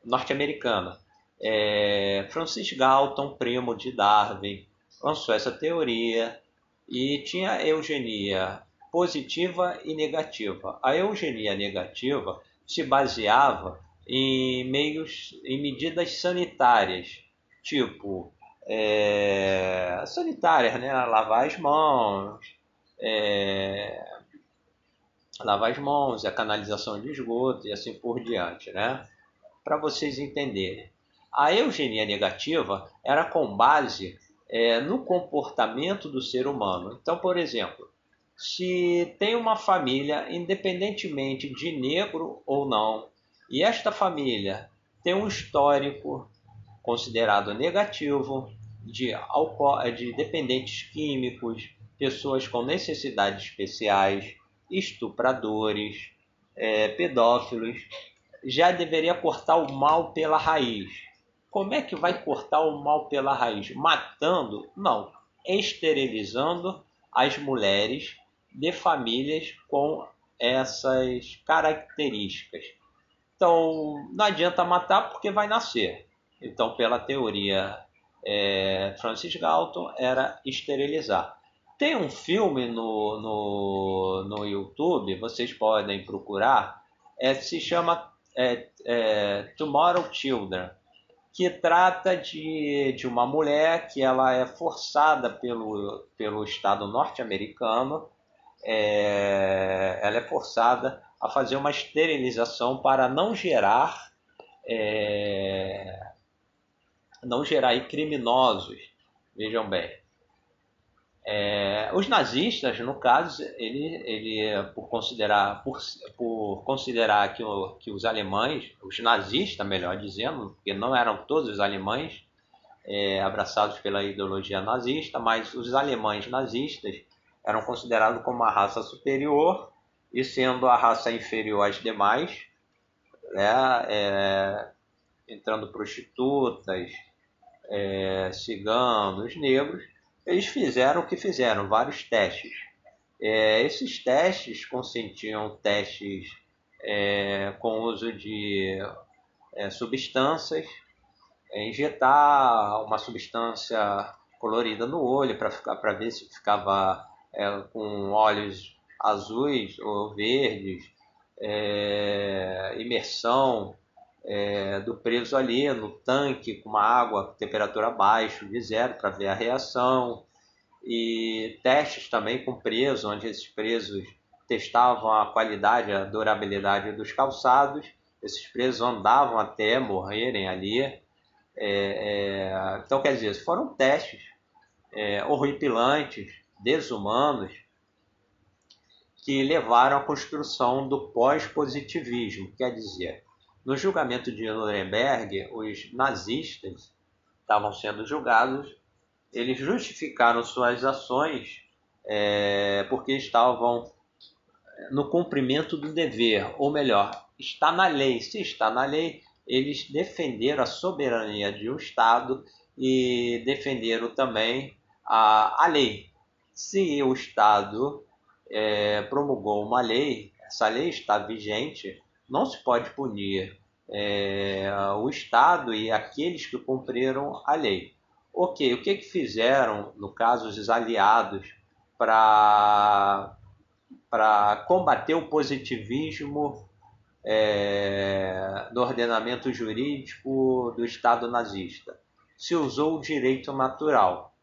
Norte-americana. É, Francis Galton, primo de Darwin, lançou essa teoria e tinha eugenia positiva e negativa. A eugenia negativa se baseava em meios, em medidas sanitárias, tipo é, sanitárias, né? Lavar as mãos, é, lavar as mãos, a canalização de esgoto e assim por diante, né? Para vocês entenderem. A eugenia negativa era com base é, no comportamento do ser humano. Então, por exemplo, se tem uma família, independentemente de negro ou não, e esta família tem um histórico considerado negativo de, de dependentes químicos, pessoas com necessidades especiais, estupradores, é, pedófilos, já deveria cortar o mal pela raiz. Como é que vai cortar o mal pela raiz? Matando? Não. Esterilizando as mulheres de famílias com essas características. Então, não adianta matar porque vai nascer. Então, pela teoria é, Francis Galton, era esterilizar. Tem um filme no, no, no YouTube, vocês podem procurar, é, se chama é, é, Tomorrow Children, que trata de, de uma mulher que ela é forçada pelo, pelo Estado norte-americano, é, ela é forçada a fazer uma esterilização para não gerar é, não gerar criminosos, vejam bem. É, os nazistas, no caso, ele, ele por considerar, por, por considerar que, o, que os alemães, os nazistas, melhor dizendo, porque não eram todos os alemães é, abraçados pela ideologia nazista, mas os alemães nazistas eram considerados como uma raça superior e sendo a raça inferior às demais, né, é, entrando prostitutas, é, ciganos, negros, eles fizeram o que fizeram, vários testes. É, esses testes consentiam testes é, com uso de é, substâncias, é, injetar uma substância colorida no olho para ver se ficava é, com olhos azuis ou verdes, é, imersão é, do preso ali no tanque com uma água temperatura abaixo de zero para ver a reação e testes também com preso, onde esses presos testavam a qualidade, a durabilidade dos calçados. Esses presos andavam até morrerem ali. É, é, então, quer dizer, foram testes é, horripilantes, desumanos, que levaram à construção do pós-positivismo, quer dizer, no julgamento de Nuremberg, os nazistas estavam sendo julgados, eles justificaram suas ações é, porque estavam no cumprimento do dever, ou melhor, está na lei. Se está na lei, eles defenderam a soberania de um Estado e defenderam também a, a lei. Se o Estado é, promulgou uma lei, essa lei está vigente, não se pode punir é, o Estado e aqueles que cumpriram a lei. Ok, o que, que fizeram, no caso, os aliados para combater o positivismo é, do ordenamento jurídico do Estado nazista? Se usou o direito natural.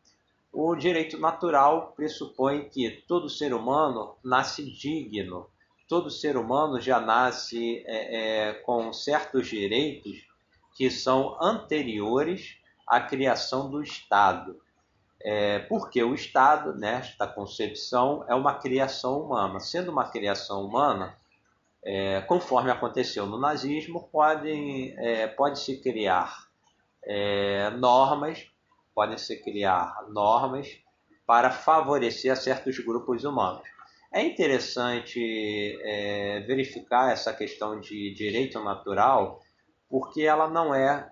O direito natural pressupõe que todo ser humano nasce digno todo ser humano já nasce é, é, com certos direitos que são anteriores à criação do Estado. é, porque o Estado, nesta concepção, é uma criação humana. Sendo uma criação humana, é, conforme aconteceu no nazismo, podem, é, pode se criar é, normas, podem se criar normas para favorecer certos grupos humanos. É interessante é, verificar essa questão de direito natural, porque ela não é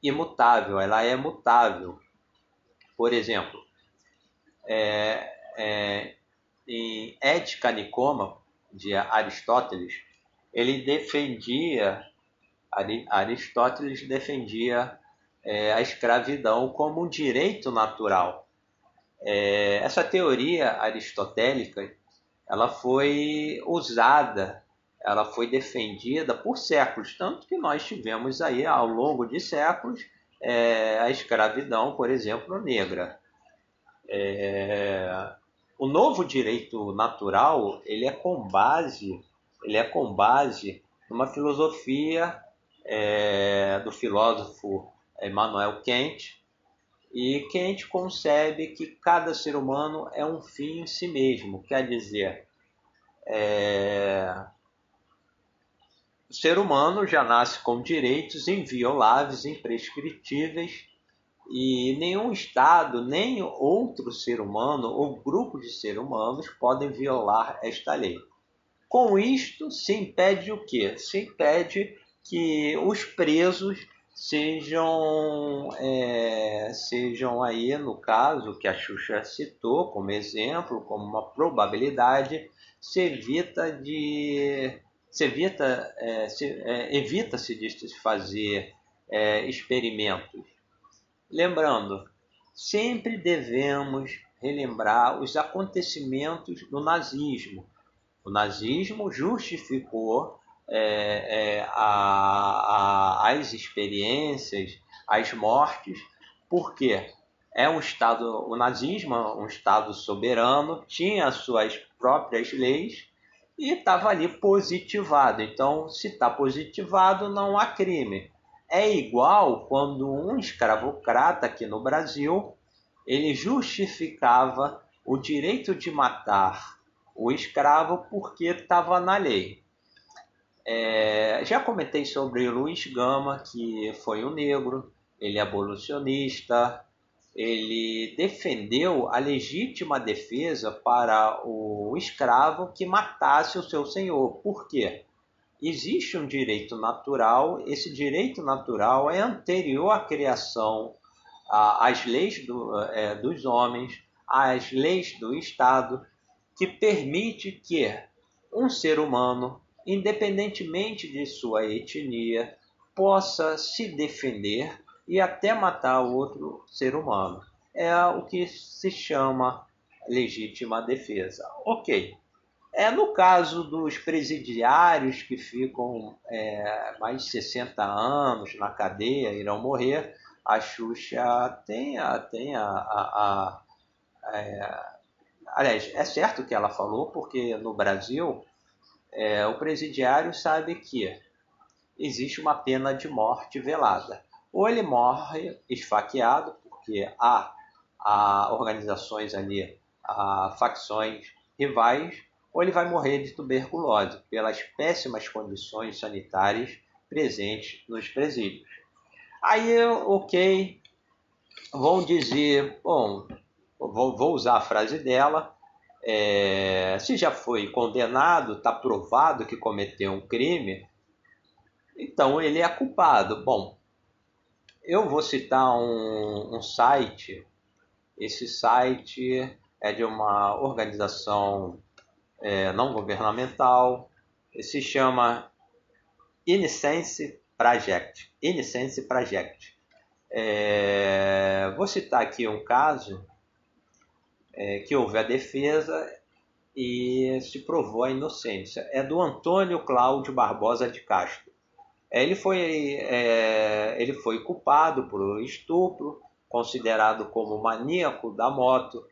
imutável, ela é mutável. Por exemplo, é, é, em Ética Nicoma, de Aristóteles, ele defendia, Aristóteles defendia é, a escravidão como um direito natural. É, essa teoria aristotélica ela foi usada, ela foi defendida por séculos, tanto que nós tivemos aí ao longo de séculos é, a escravidão, por exemplo, negra. É, o novo direito natural ele é com base ele é com base numa filosofia é, do filósofo Emmanuel Kant e Kant concebe que cada ser humano é um fim em si mesmo, quer dizer, é, o ser humano já nasce com direitos invioláveis, imprescritíveis, e nenhum Estado, nem outro ser humano ou grupo de seres humanos podem violar esta lei. Com isto, se impede o quê? Se impede que os presos sejam, é, sejam aí, no caso que a Xuxa citou como exemplo, como uma probabilidade, se evita de se evita, é, se, é, evita-se de fazer é, experimentos. Lembrando, sempre devemos relembrar os acontecimentos do nazismo. O nazismo justificou é, é, a, a, as experiências, as mortes, porque é um estado, o nazismo, um estado soberano, tinha suas próprias leis e estava ali positivado. Então, se está positivado, não há crime. É igual quando um escravocrata aqui no Brasil ele justificava o direito de matar o escravo porque estava na lei. É, já comentei sobre Luiz Gama, que foi um negro, ele é abolicionista, ele defendeu a legítima defesa para o escravo que matasse o seu senhor. Por quê? Existe um direito natural, esse direito natural é anterior à criação, às leis do, é, dos homens, às leis do Estado, que permite que um ser humano, independentemente de sua etnia, possa se defender e até matar outro ser humano. É o que se chama legítima defesa. Ok. É no caso dos presidiários que ficam é, mais de 60 anos na cadeia, irão morrer, a Xuxa tem a. Tem a, a, a é, aliás, é certo que ela falou, porque no Brasil é, o presidiário sabe que existe uma pena de morte velada ou ele morre esfaqueado, porque há, há organizações ali, há facções rivais, ou ele vai morrer de tuberculose pelas péssimas condições sanitárias presentes nos presídios. Aí, ok, vão dizer, bom, vou, vou usar a frase dela, é, se já foi condenado, está provado que cometeu um crime, então ele é culpado. Bom, eu vou citar um, um site. Esse site é de uma organização é, não governamental. Se chama Innocence Project. Innocence Project. É, vou citar aqui um caso é, que houve a defesa e se provou a inocência. É do Antônio Cláudio Barbosa de Castro. Ele foi, é, ele foi culpado por estupro, considerado como maníaco da moto,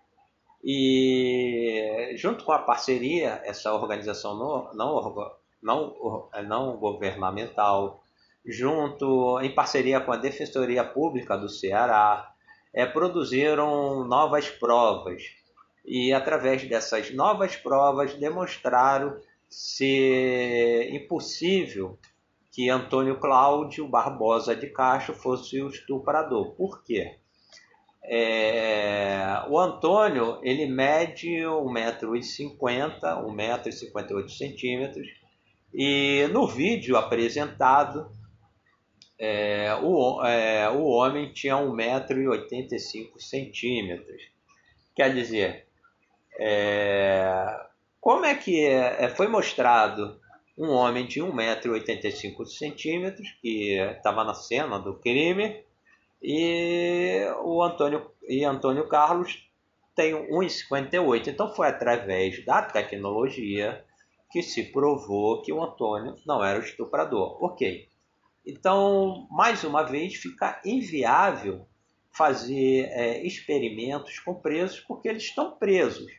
e junto com a parceria, essa organização não, não, não, não governamental, junto em parceria com a Defensoria Pública do Ceará, é, produziram novas provas e, através dessas novas provas, demonstraram ser impossível que Antônio Cláudio Barbosa de Castro fosse o estuprador. Por quê? É, o Antônio ele mede 1,50m, 1,58m, e no vídeo apresentado é, o, é, o homem tinha 1,85m. Quer dizer, é, como é que é, foi mostrado um homem de 1,85m que estava na cena do crime e o Antônio, e Antônio Carlos tem 1,58. Então foi através da tecnologia que se provou que o Antônio não era o estuprador. Ok. Então, mais uma vez, fica inviável fazer é, experimentos com presos porque eles estão presos.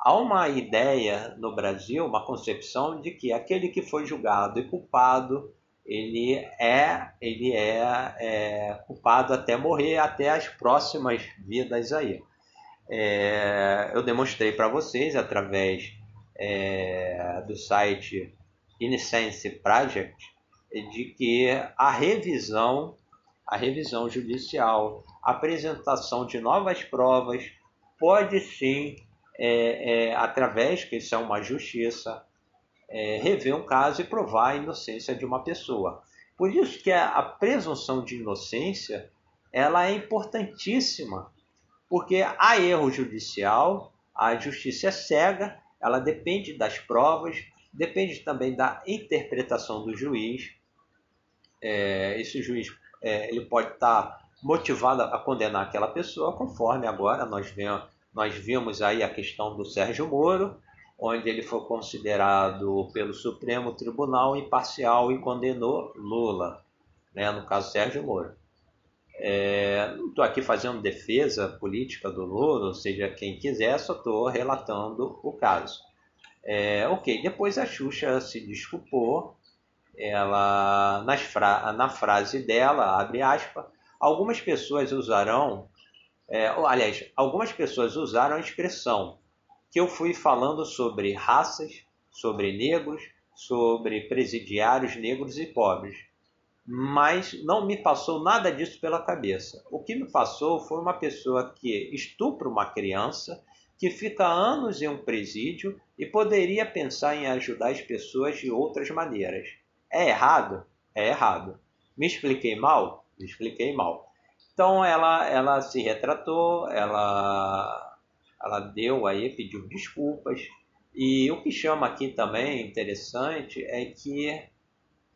Há uma ideia no Brasil, uma concepção de que aquele que foi julgado e culpado, ele é, ele é, é culpado até morrer, até as próximas vidas aí. É, eu demonstrei para vocês através é, do site Innocence Project de que a revisão, a revisão judicial, a apresentação de novas provas pode sim, é, é, através que isso é uma justiça, é, rever um caso e provar a inocência de uma pessoa. Por isso que a, a presunção de inocência ela é importantíssima, porque há erro judicial, a justiça é cega, ela depende das provas, depende também da interpretação do juiz. É, esse juiz é, ele pode estar motivado a condenar aquela pessoa, conforme agora nós vemos, nós vimos aí a questão do Sérgio Moro, onde ele foi considerado pelo Supremo Tribunal imparcial e condenou Lula, né, no caso Sérgio Moro. É, não estou aqui fazendo defesa política do Lula, ou seja, quem quiser, só estou relatando o caso. É, ok, depois a Xuxa se desculpou, ela nas fra na frase dela, abre aspas, algumas pessoas usarão, é, aliás, algumas pessoas usaram a expressão que eu fui falando sobre raças, sobre negros, sobre presidiários negros e pobres. Mas não me passou nada disso pela cabeça. O que me passou foi uma pessoa que estupra uma criança, que fica anos em um presídio e poderia pensar em ajudar as pessoas de outras maneiras. É errado? É errado. Me expliquei mal? Me expliquei mal. Então ela, ela se retratou, ela ela deu aí, pediu desculpas. E o que chama aqui também interessante é que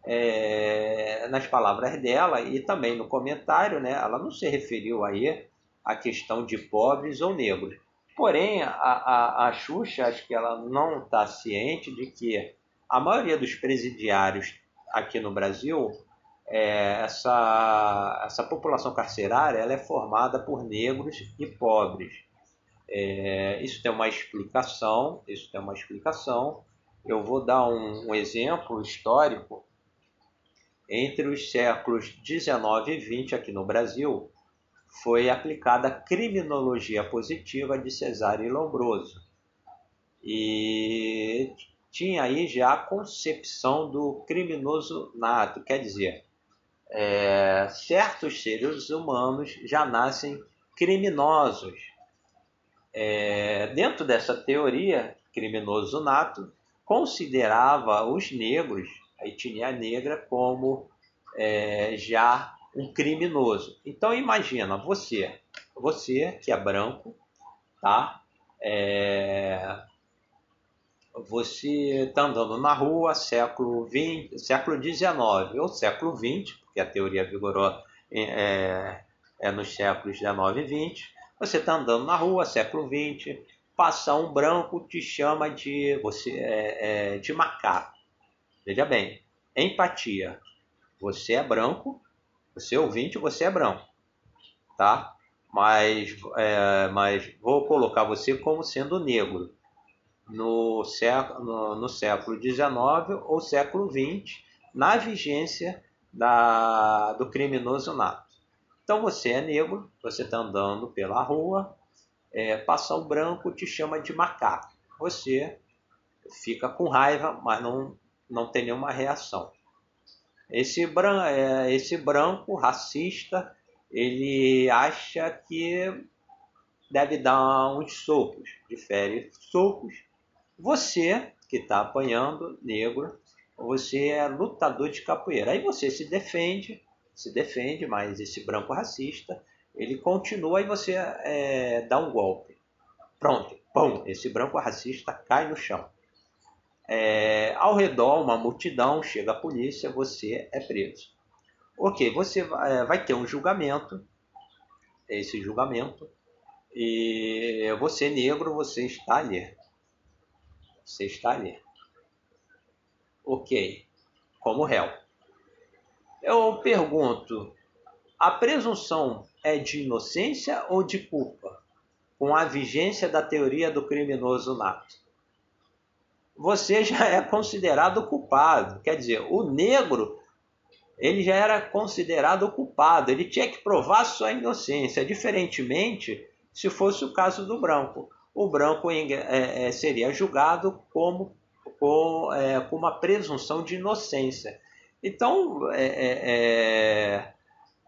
é, nas palavras dela e também no comentário, né, ela não se referiu aí à questão de pobres ou negros. Porém, a, a, a Xuxa, acho que ela não está ciente de que a maioria dos presidiários aqui no Brasil, é, essa, essa população carcerária ela é formada por negros e pobres. É, isso tem uma explicação, isso tem uma explicação. Eu vou dar um, um exemplo histórico. Entre os séculos 19 e 20 aqui no Brasil, foi aplicada a criminologia positiva de Cesare Lombroso. E tinha aí já a concepção do criminoso nato, quer dizer, é, certos seres humanos já nascem criminosos, é, dentro dessa teoria, criminoso nato considerava os negros, a etnia negra, como é, já um criminoso. Então imagina você, você que é branco, tá? É, você está andando na rua século 20, século 19 ou século 20, porque a teoria vigorou é, é nos séculos 19 e 20. Você está andando na rua, século XX, passa um branco, te chama de você é, é, de macaco. Veja bem, empatia. Você é branco, você é ouvinte, você é branco, tá? Mas, é, mas vou colocar você como sendo negro no século, no, no século XIX ou século XX, na vigência da, do criminoso nato. Então você é negro, você está andando pela rua, é, passa o branco, te chama de macaco. Você fica com raiva, mas não, não tem nenhuma reação. Esse, bran é, esse branco racista, ele acha que deve dar uns socos, difere socos. Você que está apanhando, negro, você é lutador de capoeira. Aí você se defende, se defende, mas esse branco racista, ele continua e você é, dá um golpe. Pronto, pum, esse branco racista cai no chão. É, ao redor, uma multidão, chega a polícia, você é preso. Ok, você vai, é, vai ter um julgamento, esse julgamento, e você negro, você está ali. Você está ali. Ok, como réu. Eu pergunto, a presunção é de inocência ou de culpa? Com a vigência da teoria do criminoso nato. Você já é considerado culpado. Quer dizer, o negro ele já era considerado culpado, ele tinha que provar sua inocência, diferentemente se fosse o caso do branco. O branco é, é, seria julgado como com, é, com uma presunção de inocência. Então, é, é, é,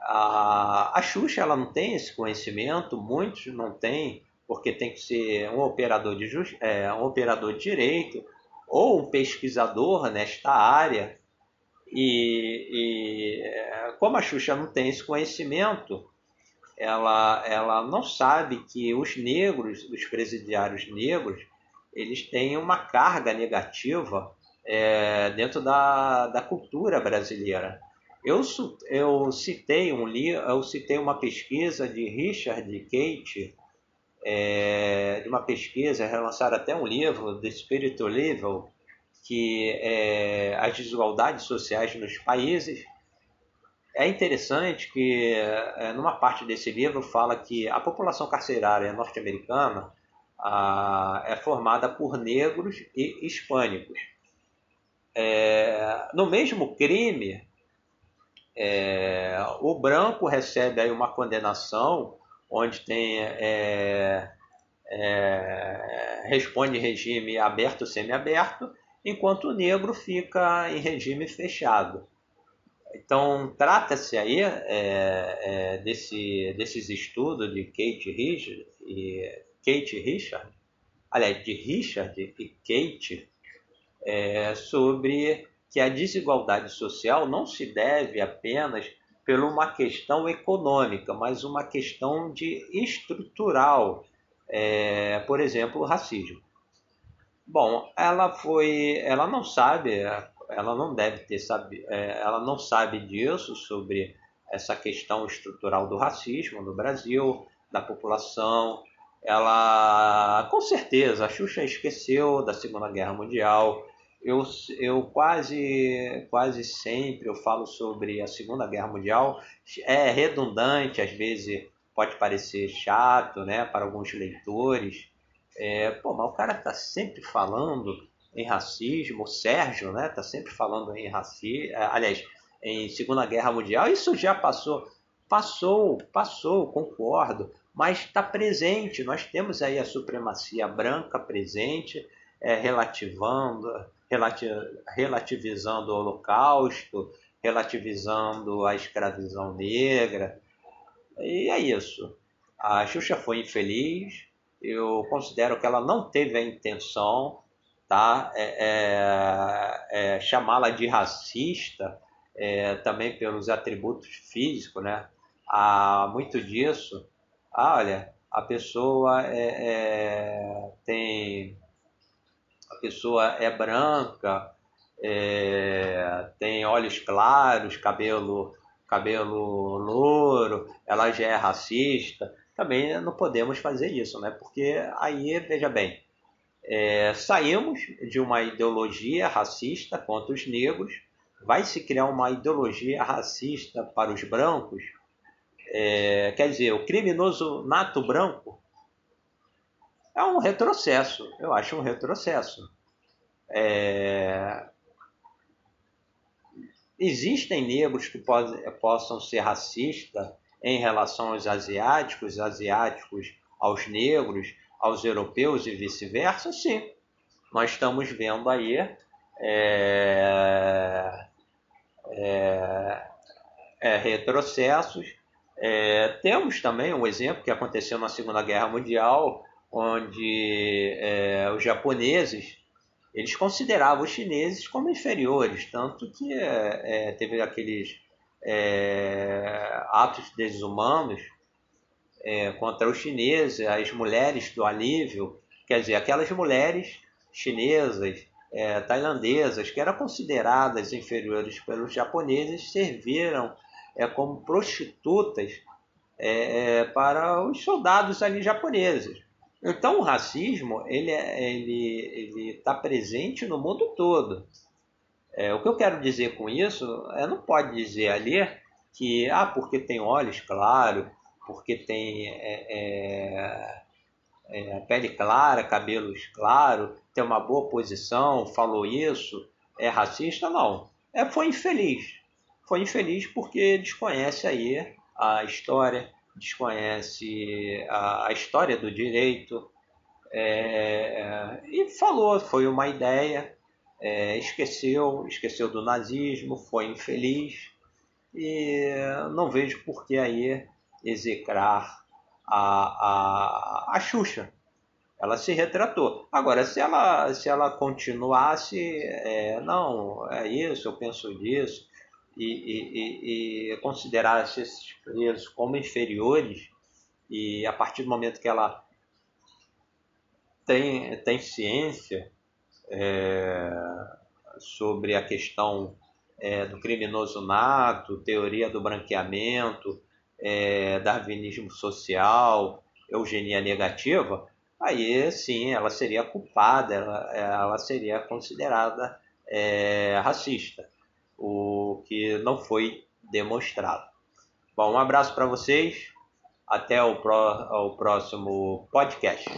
a, a Xuxa ela não tem esse conhecimento, muitos não têm, porque tem que ser um operador de, um operador de direito ou um pesquisador nesta área. E, e como a Xuxa não tem esse conhecimento, ela, ela não sabe que os negros, os presidiários negros, eles têm uma carga negativa é, dentro da, da cultura brasileira. Eu, eu citei um eu citei uma pesquisa de Richard Kate, é, de uma pesquisa, relançaram até um livro, The Spirit Level, que é as desigualdades sociais nos países. É interessante que, é, numa parte desse livro, fala que a população carcerária norte-americana é formada por negros e hispânicos. É, no mesmo crime, é, o branco recebe aí uma condenação onde tem é, é, responde regime aberto semiaberto, enquanto o negro fica em regime fechado. Então, trata-se aí é, é, desse, desses estudos de Kate Richard e Kate Richard, aliás, de Richard e Kate, é, sobre que a desigualdade social não se deve apenas por uma questão econômica, mas uma questão de estrutural, é, por exemplo, o racismo. Bom, ela foi, ela não sabe, ela não deve ter sabe, é, ela não sabe disso sobre essa questão estrutural do racismo no Brasil, da população, ela com certeza a Xuxa esqueceu da Segunda Guerra Mundial. Eu, eu quase quase sempre eu falo sobre a Segunda Guerra Mundial. É redundante, às vezes pode parecer chato, né, para alguns leitores. É, pô, mas o cara tá sempre falando em racismo, o Sérgio, né, tá sempre falando em racismo, é, aliás, em Segunda Guerra Mundial. Isso já passou, passou, passou, concordo mas está presente. Nós temos aí a supremacia branca presente, é, relativando, relati relativizando o Holocausto, relativizando a escravidão negra. E é isso. A Xuxa foi infeliz. Eu considero que ela não teve a intenção, tá? É, é, é chamá-la de racista, é, também pelos atributos físicos, né? Há muito disso ah, olha, a pessoa é, é, tem a pessoa é branca, é, tem olhos claros, cabelo cabelo louro, ela já é racista. Também não podemos fazer isso, né? Porque aí, veja bem, é, saímos de uma ideologia racista contra os negros, vai se criar uma ideologia racista para os brancos, é, quer dizer, o criminoso nato branco é um retrocesso. Eu acho um retrocesso. É, existem negros que possam ser racistas em relação aos asiáticos, asiáticos aos negros, aos europeus e vice-versa, sim. Nós estamos vendo aí é, é, é, retrocessos. É, temos também um exemplo que aconteceu na Segunda Guerra Mundial, onde é, os japoneses eles consideravam os chineses como inferiores, tanto que é, teve aqueles atos desumanos contra os chineses, as mulheres do alívio, quer dizer, aquelas mulheres chinesas, é, tailandesas, que eram consideradas inferiores pelos japoneses, serviram é, como prostitutas é, é para os soldados ali japoneses. Então o racismo ele é, ele está presente no mundo todo. É, o que eu quero dizer com isso é não pode dizer ali que ah porque tem olhos claros, porque tem é, é, pele clara, cabelos claros, tem uma boa posição, falou isso, é racista, não. É, foi infeliz. Foi infeliz porque desconhece aí a história, desconhece a, a história do direito, é, e falou, foi uma ideia, é, esqueceu, esqueceu do nazismo, foi infeliz, e não vejo por que aí execrar a, a, a Xuxa. Ela se retratou. Agora, se ela, se ela continuasse, é, não, é isso, eu penso disso, e, e, e, considerasse esses presos como inferiores, e a partir do momento que ela tem, tem ciência é, sobre a questão é, do criminoso nato, teoria do branqueamento, é, darwinismo social, eugenia negativa, aí sim ela seria culpada, ela, ela seria considerada é, racista, o que não foi demonstrado. Bom, um abraço para vocês, até o, pró o próximo podcast.